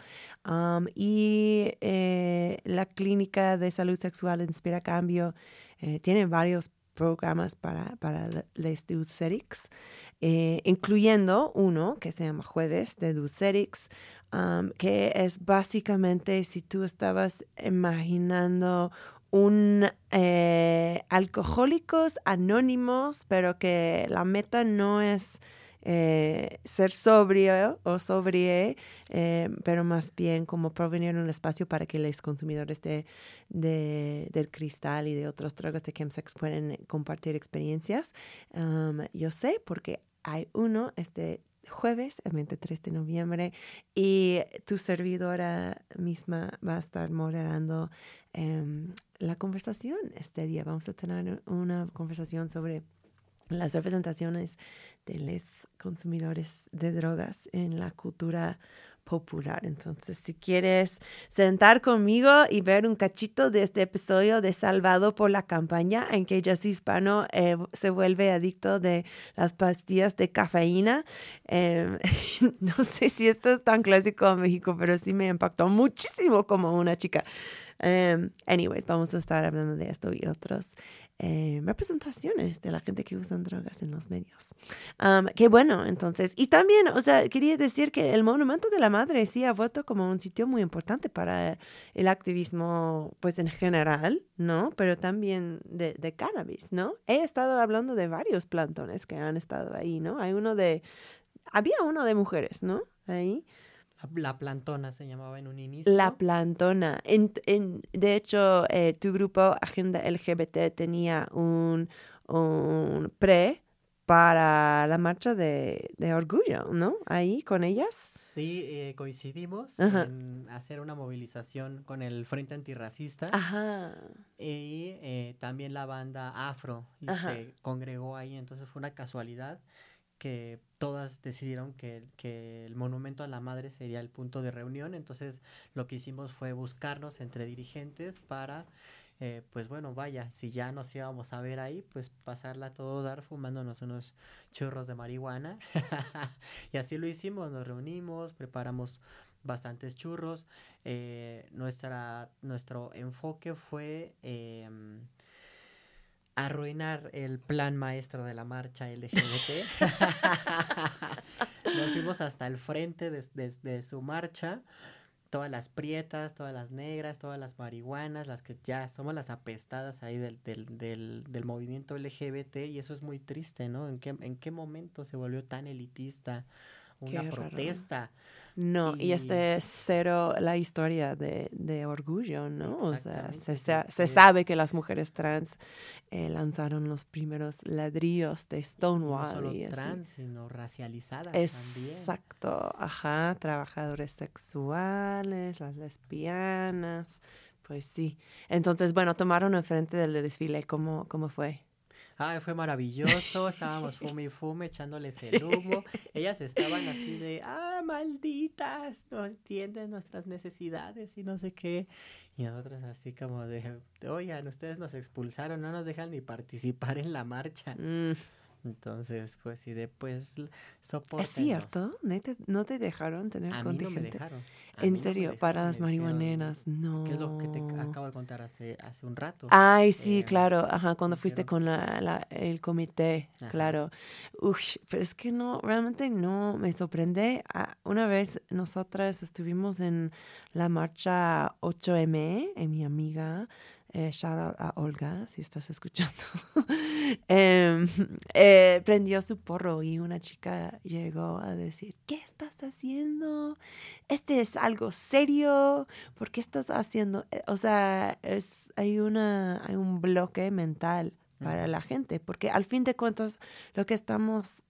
Um, y eh, la Clínica de Salud Sexual Inspira Cambio eh, tiene varios programas para, para les Dulcerix, eh, incluyendo uno que se llama Jueves de Dulcerix, que es básicamente si tú estabas imaginando un eh, alcohólicos anónimos, pero que la meta no es eh, ser sobrio o sobrie, eh, pero más bien como provenir un espacio para que los consumidores de, del cristal y de otros drogas de chemsex puedan compartir experiencias. Yo sé porque hay uno este jueves, el 23 de noviembre, y tu servidora misma va a estar moderando em, la conversación este día. Vamos a tener una conversación sobre las representaciones de los consumidores de drogas en la cultura popular. Entonces, si quieres sentar conmigo y ver un cachito de este episodio de Salvado por la campaña en que Jesse Hispano eh, se vuelve adicto de las pastillas de cafeína, em, no sé si esto es tan clásico en México, pero sí me impactó muchísimo como una chica. Um, anyways, vamos a estar hablando de esto y otros eh, representaciones de la gente que usa drogas en los medios. qué bueno, entonces. Y también, o sea, quería decir que el Monumento de la Madre sí ha vuelto como un sitio muy importante para el activismo, pues en general, ¿no? Pero también de, de cannabis, ¿no? He estado hablando de varios plantones que han estado ahí, ¿no? Hay uno de, había uno de mujeres, ¿no? Ahí. La plantona se llamaba en un inicio. La plantona. En, en, de hecho, eh, tu grupo Agenda LGBT tenía un, un pre para la marcha de, de, orgullo, ¿no? Ahí con ellas. Sí, eh, coincidimos en hacer una movilización con el Frente Antirracista. Ajá. Y eh, también la banda Afro y se congregó ahí, entonces fue una casualidad que todas decidieron que, que, el monumento a la madre sería el punto de reunión. Entonces lo que hicimos fue buscarnos entre dirigentes para, eh, pues bueno, vaya, si ya nos íbamos a ver ahí, pues pasarla todo dar fumándonos unos churros de marihuana. y así lo hicimos, nos reunimos, preparamos bastantes churros. Eh, nuestra, nuestro enfoque fue... Eh, arruinar el plan maestro de la marcha LGBT. Nos fuimos hasta el frente de, su marcha. Todas las prietas, todas las negras, todas las marihuanas, las que ya somos las apestadas ahí del, del, del, del movimiento LGBT y eso es muy triste, ¿no? ¿En qué, ¿En qué momento se volvió tan elitista una protesta? No, y, este es cero la historia de, de orgullo, ¿no? O sea, se, se, sabe que las mujeres trans eh, lanzaron los primeros ladrillos de Stonewall. No solo trans, sino racializadas también. Exacto, ajá, trabajadores sexuales, las lesbianas, pues sí. Entonces, bueno, tomaron el frente del desfile, ¿cómo, cómo fue? Ay, fue maravilloso, estábamos fume y fume echándoles el humo. Ellas estaban así de, ah, malditas, no entienden nuestras necesidades y no sé qué. Y nosotros así como de, oigan, ustedes nos expulsaron, no nos dejan ni participar en la marcha. Mm. Entonces, pues, y después soporte. ¿Es cierto? ¿No te, dejaron tener a contingente? Mí no me dejaron. ¿En serio? para las marihuaneras, no. ¿Qué es lo que te acabo de contar hace, hace un rato? Ay, sí, eh, claro. Ajá, cuando fuiste con la, la, el comité, claro. Uf, pero es que no, realmente no me sorprende. Ah, una vez nosotras estuvimos en la marcha 8M, en mi amiga, eh, shout out a Olga, si estás escuchando, em, eh, prendió su porro y una chica llegó a decir, ¿qué estás haciendo? Este es algo serio, ¿por qué estás haciendo? Eh, o sea, es, hay, una, hay un bloque mental para la gente, porque al fin de cuentas lo que estamos,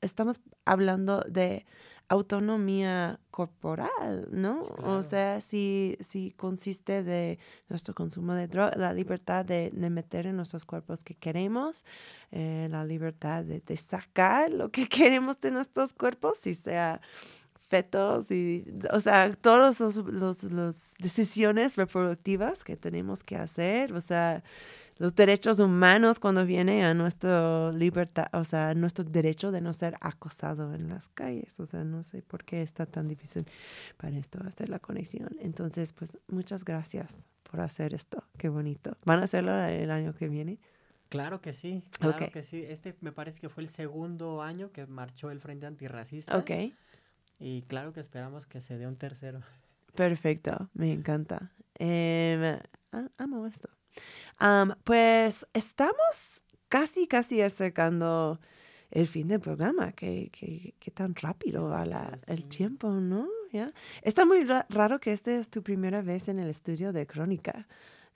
estamos hablando de autonomía corporal, ¿no? O sea, si, si consiste de nuestro consumo de droga, la libertad de, meter en nuestros cuerpos que queremos, eh, la libertad de, sacar lo que queremos de nuestros cuerpos, si sea fetos y, o sea, todas las los, los decisiones reproductivas que tenemos que hacer, o sea, los derechos humanos cuando viene a nuestra libertad, o sea, nuestro derecho de no ser acosado en las calles. O sea, no sé por qué está tan difícil para esto hacer la conexión. Entonces, pues muchas gracias por hacer esto. Qué bonito. ¿Van a hacerlo el año que viene? Claro que sí, claro que sí. Este me parece que fue el segundo año que marchó el Frente Antirracista. Ok. Y claro que esperamos que se dé un tercero. Perfecto, me encanta. Em, amo esto pues estamos casi, casi acercando el fin del programa. Qué, qué, tan rápido va la, el tiempo, ¿no? ¿Ya? Está muy raro que esta es tu primera vez en el estudio de Crónica.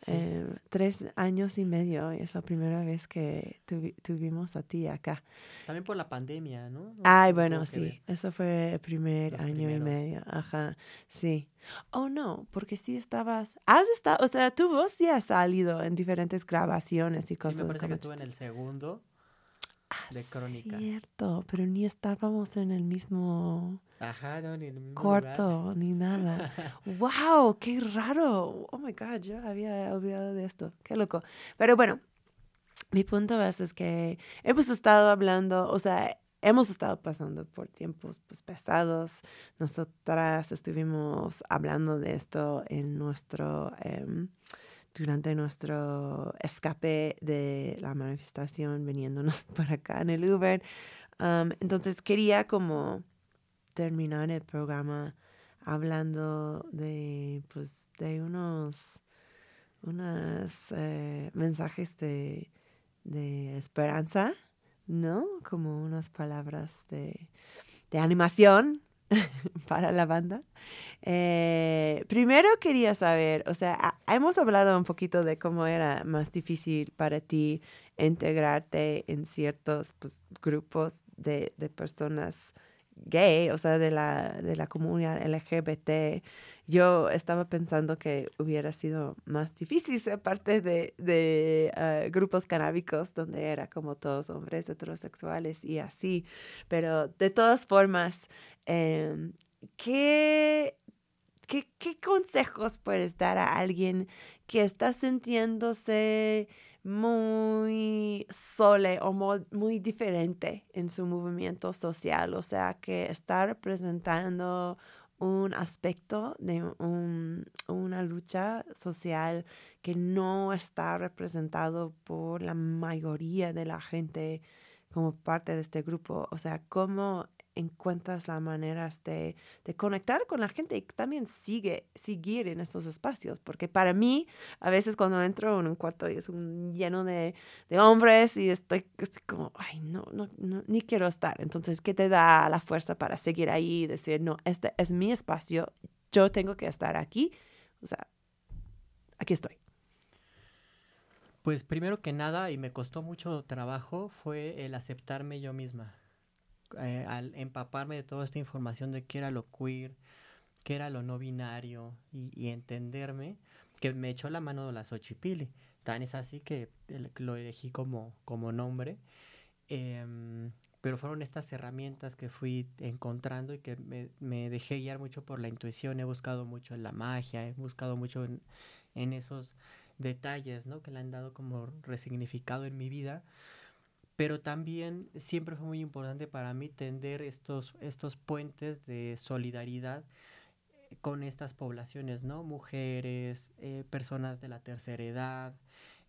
Eh, tres años y medio es la primera vez que tuvimos a ti acá. También por la pandemia, ¿no? Ay, bueno, sí, eso fue el primer año y medio, ajá, sí. Oh, no, porque sí estabas, has estado, o sea, tu voz sí ha salido en diferentes grabaciones y cosas. Sí, me parece que estuve en el segundo de Crónica. Cierto, pero ni estábamos en el mismo Ajá, no, ni corto, ni nada. ¡Wow! ¡Qué raro! Oh my God, yo había olvidado de esto. ¡Qué loco! Pero bueno, mi punto es, es que hemos estado hablando, o sea, hemos estado pasando por tiempos pues, pesados. Nosotras estuvimos hablando de esto en nuestro. Em, durante nuestro escape de la manifestación, viniéndonos por acá en el Uber. entonces quería como terminar el programa hablando de, pues, de unos, unos eh, mensajes de, de, esperanza, ¿no? Como unas palabras de, de animación para la banda. Eh, primero quería saber, o sea, hemos hablado un poquito de cómo era más difícil para ti integrarte en ciertos pues, grupos de, de personas gay, o sea, de la, de la comunidad LGBT, yo estaba pensando que hubiera sido más difícil ser parte de, de ah, grupos canábicos donde era como todos hombres heterosexuales y así. Pero de todas formas, em, ¿qué, qué, qué consejos puedes dar a alguien que está sintiéndose muy sole o muy, diferente en su movimiento social, o sea que está representando un aspecto de una lucha social que no está representado por la mayoría de la gente como parte de este grupo. O sea, cómo encuentras las maneras de, de, conectar con la gente y también sigue, seguir en estos espacios. Porque para mí, a veces cuando entro en un cuarto y es un, lleno de, hombres y estoy como, ay, no, no, no, ni quiero estar. Entonces, ¿qué te da la fuerza para seguir ahí y decir, no, este es mi espacio, yo tengo que estar aquí? O sea, aquí estoy. Pues primero que nada, y me costó mucho trabajo, fue el aceptarme yo misma. Eh, al empaparme de toda esta información de qué era lo queer, qué era lo no binario y, entenderme, que me echó la mano de la Xochipili. Tan es así que lo elegí como, como nombre. Em, pero fueron estas herramientas que fui encontrando y que me, dejé guiar mucho por la intuición. He buscado mucho en la magia, he buscado mucho en, en esos detalles, ¿no? Que le han dado como resignificado en mi vida pero también siempre fue muy importante para mí tender estos, estos puentes de solidaridad eh, con estas poblaciones, ¿no? Mujeres, eh, personas de la tercera edad,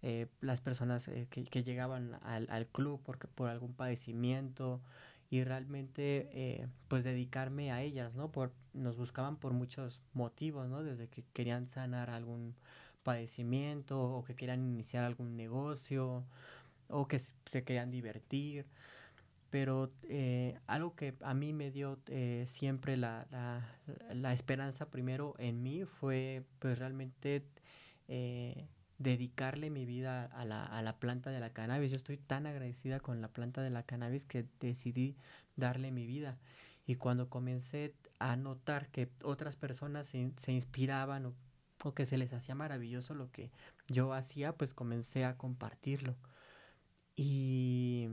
eh, las personas que, llegaban al, al, club porque, por algún padecimiento y realmente pues dedicarme a ellas, ¿no? Por, nos buscaban por muchos motivos, ¿no? Desde que querían sanar algún padecimiento o que querían iniciar algún negocio o que se querían divertir. Pero eh, algo que a mí me dio eh, siempre la, la, esperanza primero en mí fue pues realmente eh, dedicarle mi vida a la, a la planta de la cannabis. Yo estoy tan agradecida con la planta de la cannabis que decidí darle mi vida. Y cuando comencé a notar que otras personas se, se inspiraban o, o, que se les hacía maravilloso lo que yo hacía, pues comencé a compartirlo. Y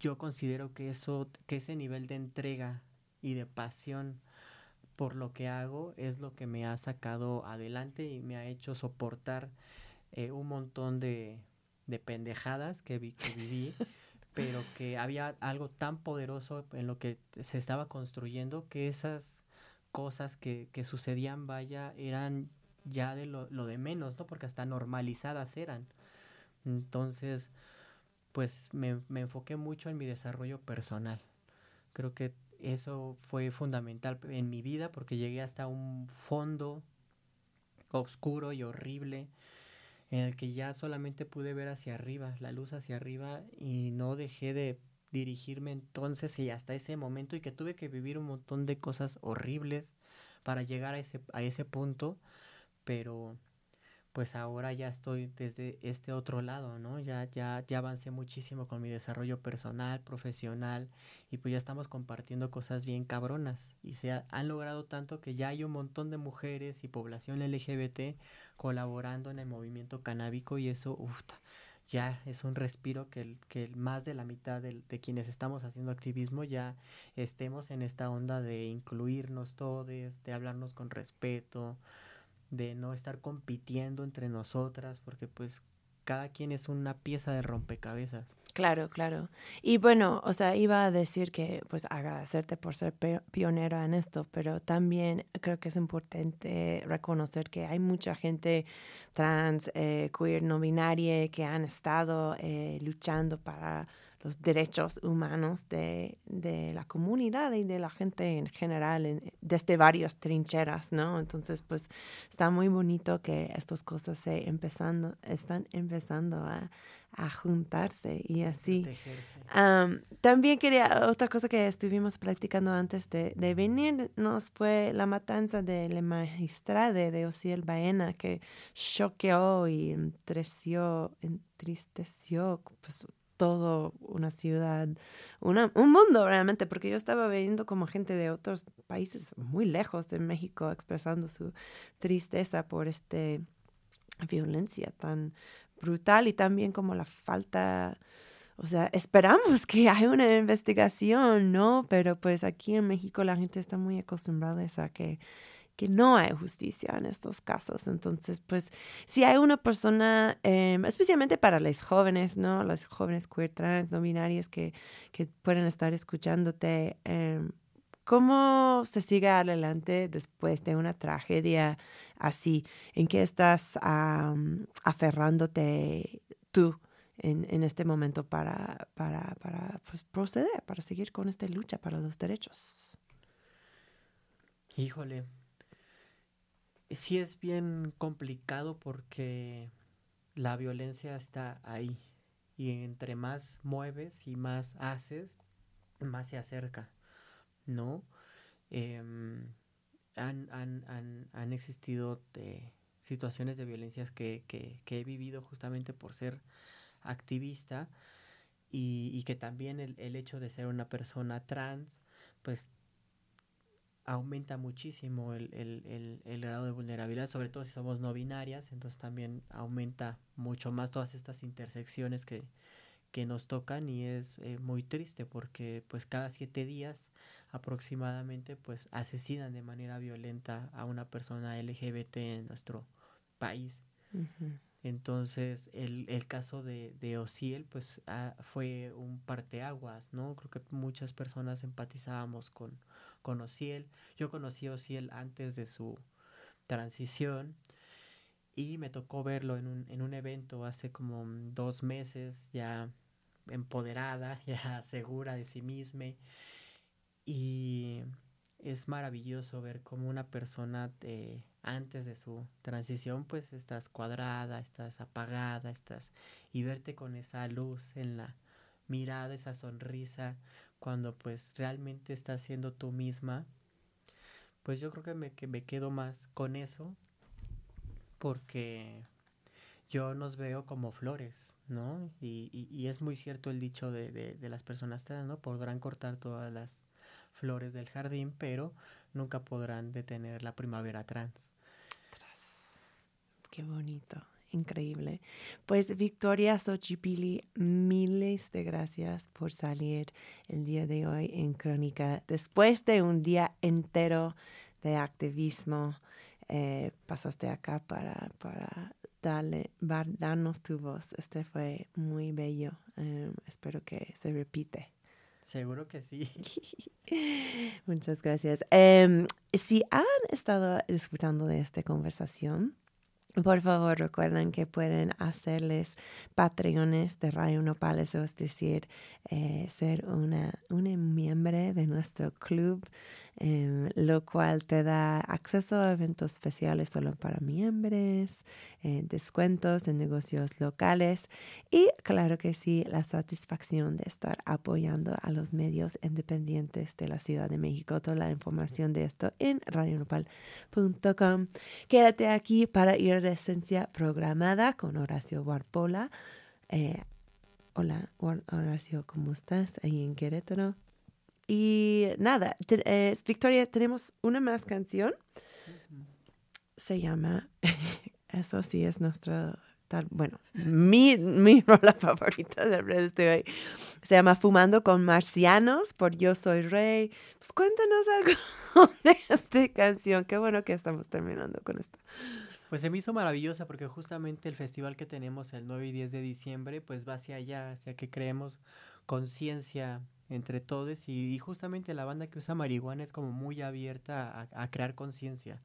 yo considero que eso, que ese nivel de entrega y de pasión por lo que hago es lo que me ha sacado adelante y me ha hecho soportar eh, un montón de, de pendejadas que, vi, que viví, pero que había algo tan poderoso en lo que se estaba construyendo que esas cosas que, que sucedían, vaya, eran ya de lo, lo, de menos, ¿no? Porque hasta normalizadas eran. Entonces, pues me, me enfoqué mucho en mi desarrollo personal. Creo que eso fue fundamental en mi vida porque llegué hasta un fondo oscuro y horrible en el que ya solamente pude ver hacia arriba, la luz hacia arriba y no dejé de dirigirme entonces y hasta ese momento y que tuve que vivir un montón de cosas horribles para llegar a ese, a ese punto, pero pues ahora ya estoy desde este otro lado, ¿no? Ya, ya, ya avancé muchísimo con mi desarrollo personal, profesional, y pues ya estamos compartiendo cosas bien cabronas. Y se han logrado tanto que ya hay un montón de mujeres y población LGBT colaborando en el movimiento canábico y eso, uff, ya es un respiro que, que más de la mitad de, de, quienes estamos haciendo activismo ya estemos en esta onda de incluirnos todos, de hablarnos con respeto, de no estar compitiendo entre nosotras, porque pues cada quien es una pieza de rompecabezas. Claro, claro. Y bueno, o sea, iba a decir que pues agradecerte por ser pionera en esto, pero también creo que es importante reconocer que hay mucha gente trans, eh, queer, no binaria que han estado eh, luchando para los derechos humanos de, de, la comunidad y de la gente en general desde varias trincheras, ¿no? Entonces, pues está muy bonito que estas cosas se empezando, están empezando a, a juntarse y así. Um, también quería, otra cosa que estuvimos platicando antes de, de venir, nos fue la matanza de la magistrada de Osiel Baena que choqueó y entristeció, entristeció pues, todo una ciudad, una, un mundo realmente, porque yo estaba viendo como gente de otros países muy lejos de México expresando su tristeza por esta violencia tan brutal y también como la falta, o sea, esperamos que haya una investigación, ¿no? Pero pues aquí en México la gente está muy acostumbrada a que que no hay justicia en estos casos. Entonces, pues, si hay una persona, eh, especialmente para las jóvenes, ¿no? Las jóvenes queer, trans, no binarias que, que pueden estar escuchándote, eh, ¿cómo se sigue adelante después de una tragedia así? ¿En qué estás aferrándote tú? En, en, este momento para, para, para pues, proceder, para seguir con esta lucha para los derechos. Híjole, sí es bien complicado porque la violencia está ahí y entre más mueves y más haces, más se acerca, ¿no? Eh, han, han, han, han, existido de situaciones de violencias que, que, que, he vivido justamente por ser activista y, y que también el, el, hecho de ser una persona trans, pues aumenta muchísimo el, el, el, el, grado de vulnerabilidad, sobre todo si somos no binarias, entonces también aumenta mucho más todas estas intersecciones que, que nos tocan y es eh, muy triste porque pues cada siete días aproximadamente pues asesinan de manera violenta a una persona LGBT en nuestro país. Uh -huh. Entonces, el, el caso de, de Osiel, pues ah, fue un parteaguas, ¿no? Creo que muchas personas empatizábamos con, con Osiel. Yo conocí a Osiel antes de su transición y me tocó verlo en un, en un evento hace como dos meses, ya empoderada, ya segura de sí misma. Y es maravilloso ver cómo una persona te antes de su transición, pues estás cuadrada, estás apagada, estás y verte con esa luz en la mirada, esa sonrisa, cuando pues realmente estás siendo tú misma, pues yo creo que me, que me quedo más con eso, porque yo nos veo como flores, ¿no? Y, y, es muy cierto el dicho de, de, de las personas trans, ¿no? Podrán cortar todas las flores del jardín, pero nunca podrán detener la primavera trans. Qué bonito. Increíble. Pues Victoria Xochipili, miles de gracias por salir el día de hoy en Crónica. Después de un día entero de activismo, eh, pasaste acá para, para darle, darnos tu voz. Este fue muy bello. Em, espero que se repite. Seguro que sí. Muchas gracias. Em, si han estado disfrutando de esta conversación, por favor, recuerden que pueden hacerles patreones de Radio Nopales, es decir, eh, ser una, una miembro de nuestro club Em, lo cual te da acceso a eventos especiales solo para miembros, eh, descuentos en negocios locales y claro que sí, la satisfacción de estar apoyando a los medios independientes de la Ciudad de México. Toda la información de esto en radionopal.com. Quédate aquí para ir de esencia programada con Horacio Warpola. Eh, hola, Horacio, ¿cómo estás? Ahí en Querétaro. Y nada, eh, Victoria, tenemos una más canción. Se llama, eso sí es nuestra, bueno, mi, mi rola favorita del resto de hoy. Se llama Fumando con Marcianos por Yo Soy Rey. Pues cuéntanos algo de esta canción. Qué bueno que estamos terminando con esto. Pues se me hizo maravillosa porque justamente el festival que tenemos el 9 y 10 de diciembre pues va hacia allá, hacia que creemos conciencia entre todos y, justamente la banda que usa marihuana es como muy abierta a, crear conciencia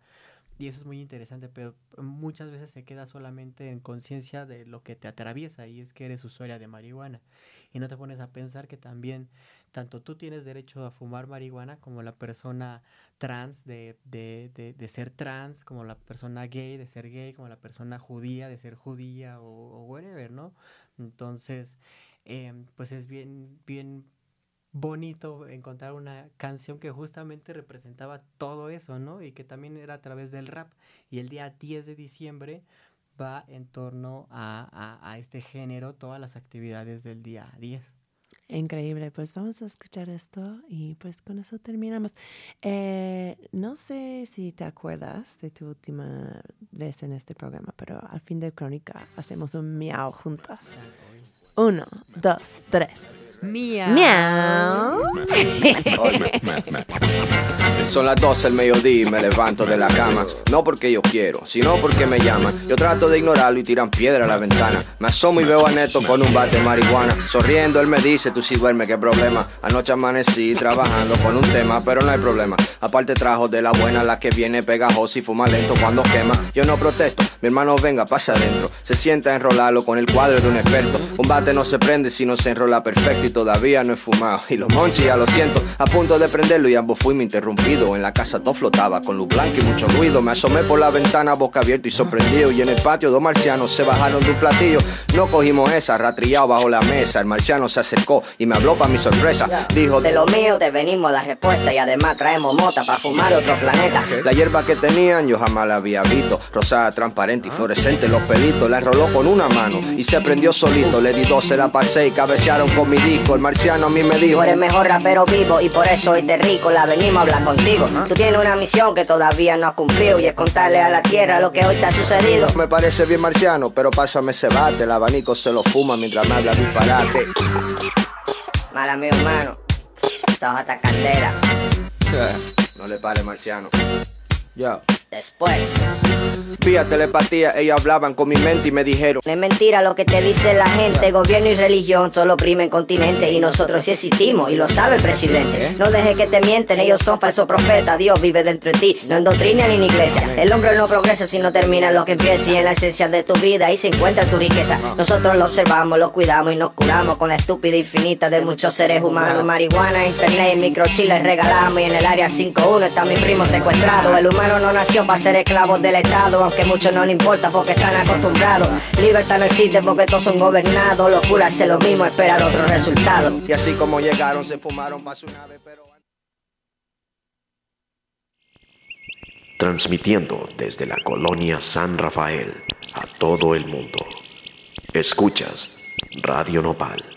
y eso es muy interesante, pero muchas veces se queda solamente en conciencia de lo que te atraviesa y es que eres usuaria de marihuana y no te pones a pensar que también tanto tú tienes derecho a fumar marihuana como la persona trans de, de, de, de ser trans, como la persona gay de ser gay, como la persona judía de ser judía o, o whatever, ¿no? Entonces, eh, pues es bien, bien bonito encontrar una canción que justamente representaba todo eso, ¿no? Y que también era a través del rap. Y el día 10 de diciembre va en torno a, a, este género, todas las actividades del día 10. Increíble, pues vamos a escuchar esto y pues con eso terminamos. Eh, no sé si te acuerdas de tu última vez en este programa, pero al fin de crónica hacemos un miau juntas. Uno, dos, tres. Miau. Miau. Son las 12 del mediodía y me levanto de la cama. No porque yo quiero, sino porque me llaman. Yo trato de ignorarlo y tiran piedra a la ventana. Me asomo y veo a Neto con un bate de marihuana. Sonriendo, él me dice, tú sí duermes, qué problema. Anoche amanecí trabajando con un tema, pero no hay problema. Aparte trajo de la buena la que viene pegajosa y fuma lento cuando quema. Yo no protesto, mi hermano venga, pasa adentro. Se sienta a enrolarlo con el cuadro de un experto. Un bate no se prende si no se enrola perfecto todavía no he fumado. Y los monchis, ya lo siento, a punto de prenderlo y ambos fuimos interrumpidos. En la casa todo flotaba, con luz blanca y mucho ruido. Me asomé por la ventana, boca abierta y sorprendido. Y en el patio dos marcianos se bajaron de un platillo. No cogimos esa, ratrillado bajo la mesa. El marciano se acercó y me habló para mi sorpresa. Dijo, de lo mío te venimos la respuesta y además traemos mota para fumar otro planeta. La hierba que tenían yo jamás la había visto. Rosada, transparente y fluorescente, los pelitos. La enroló con una mano y se prendió solito. Le di dos, se la pasé y cabecearon con mi disco el marciano a mí me dijo. Tú eres mejor rapero vivo y por eso hoy de rico la venimos a hablar contigo. Tú tienes una misión que todavía no has cumplido y es contarle a la tierra lo que hoy te ha sucedido. Me parece bien marciano, pero pásame ese bate. El abanico se lo fuma mientras me habla disparate. Mala mi hermano. Estás hasta candela. no le pare, marciano. Yo. Después. Vía telepatía, ellos hablaban con mi mente y me dijeron: No es mentira lo que te dice la gente. Gobierno y religión solo oprimen continente. Y nosotros sí existimos y lo sabe el presidente. No dejes que te mienten, ellos son falsos profetas. Dios vive dentro de ti, no en doctrina ni en iglesia. El hombre no progresa si no termina lo que empieza. Y en la esencia de tu vida ahí se encuentra tu riqueza. Nosotros lo observamos, lo cuidamos y nos curamos con la estúpida infinita de muchos seres humanos. Marihuana, internet, microchiles regalamos. Y en el área 5-1 está mi primo secuestrado. El humano no nació para ser esclavo del Estado, aunque muchos no le importa porque están acostumbrados. Libertad no existe porque todos son gobernados. Locura hace lo mismo, esperar otro resultado. Y así como llegaron, se fumaron para su nave, pero. Transmitiendo desde la colonia San Rafael a todo el mundo. Escuchas Radio Nopal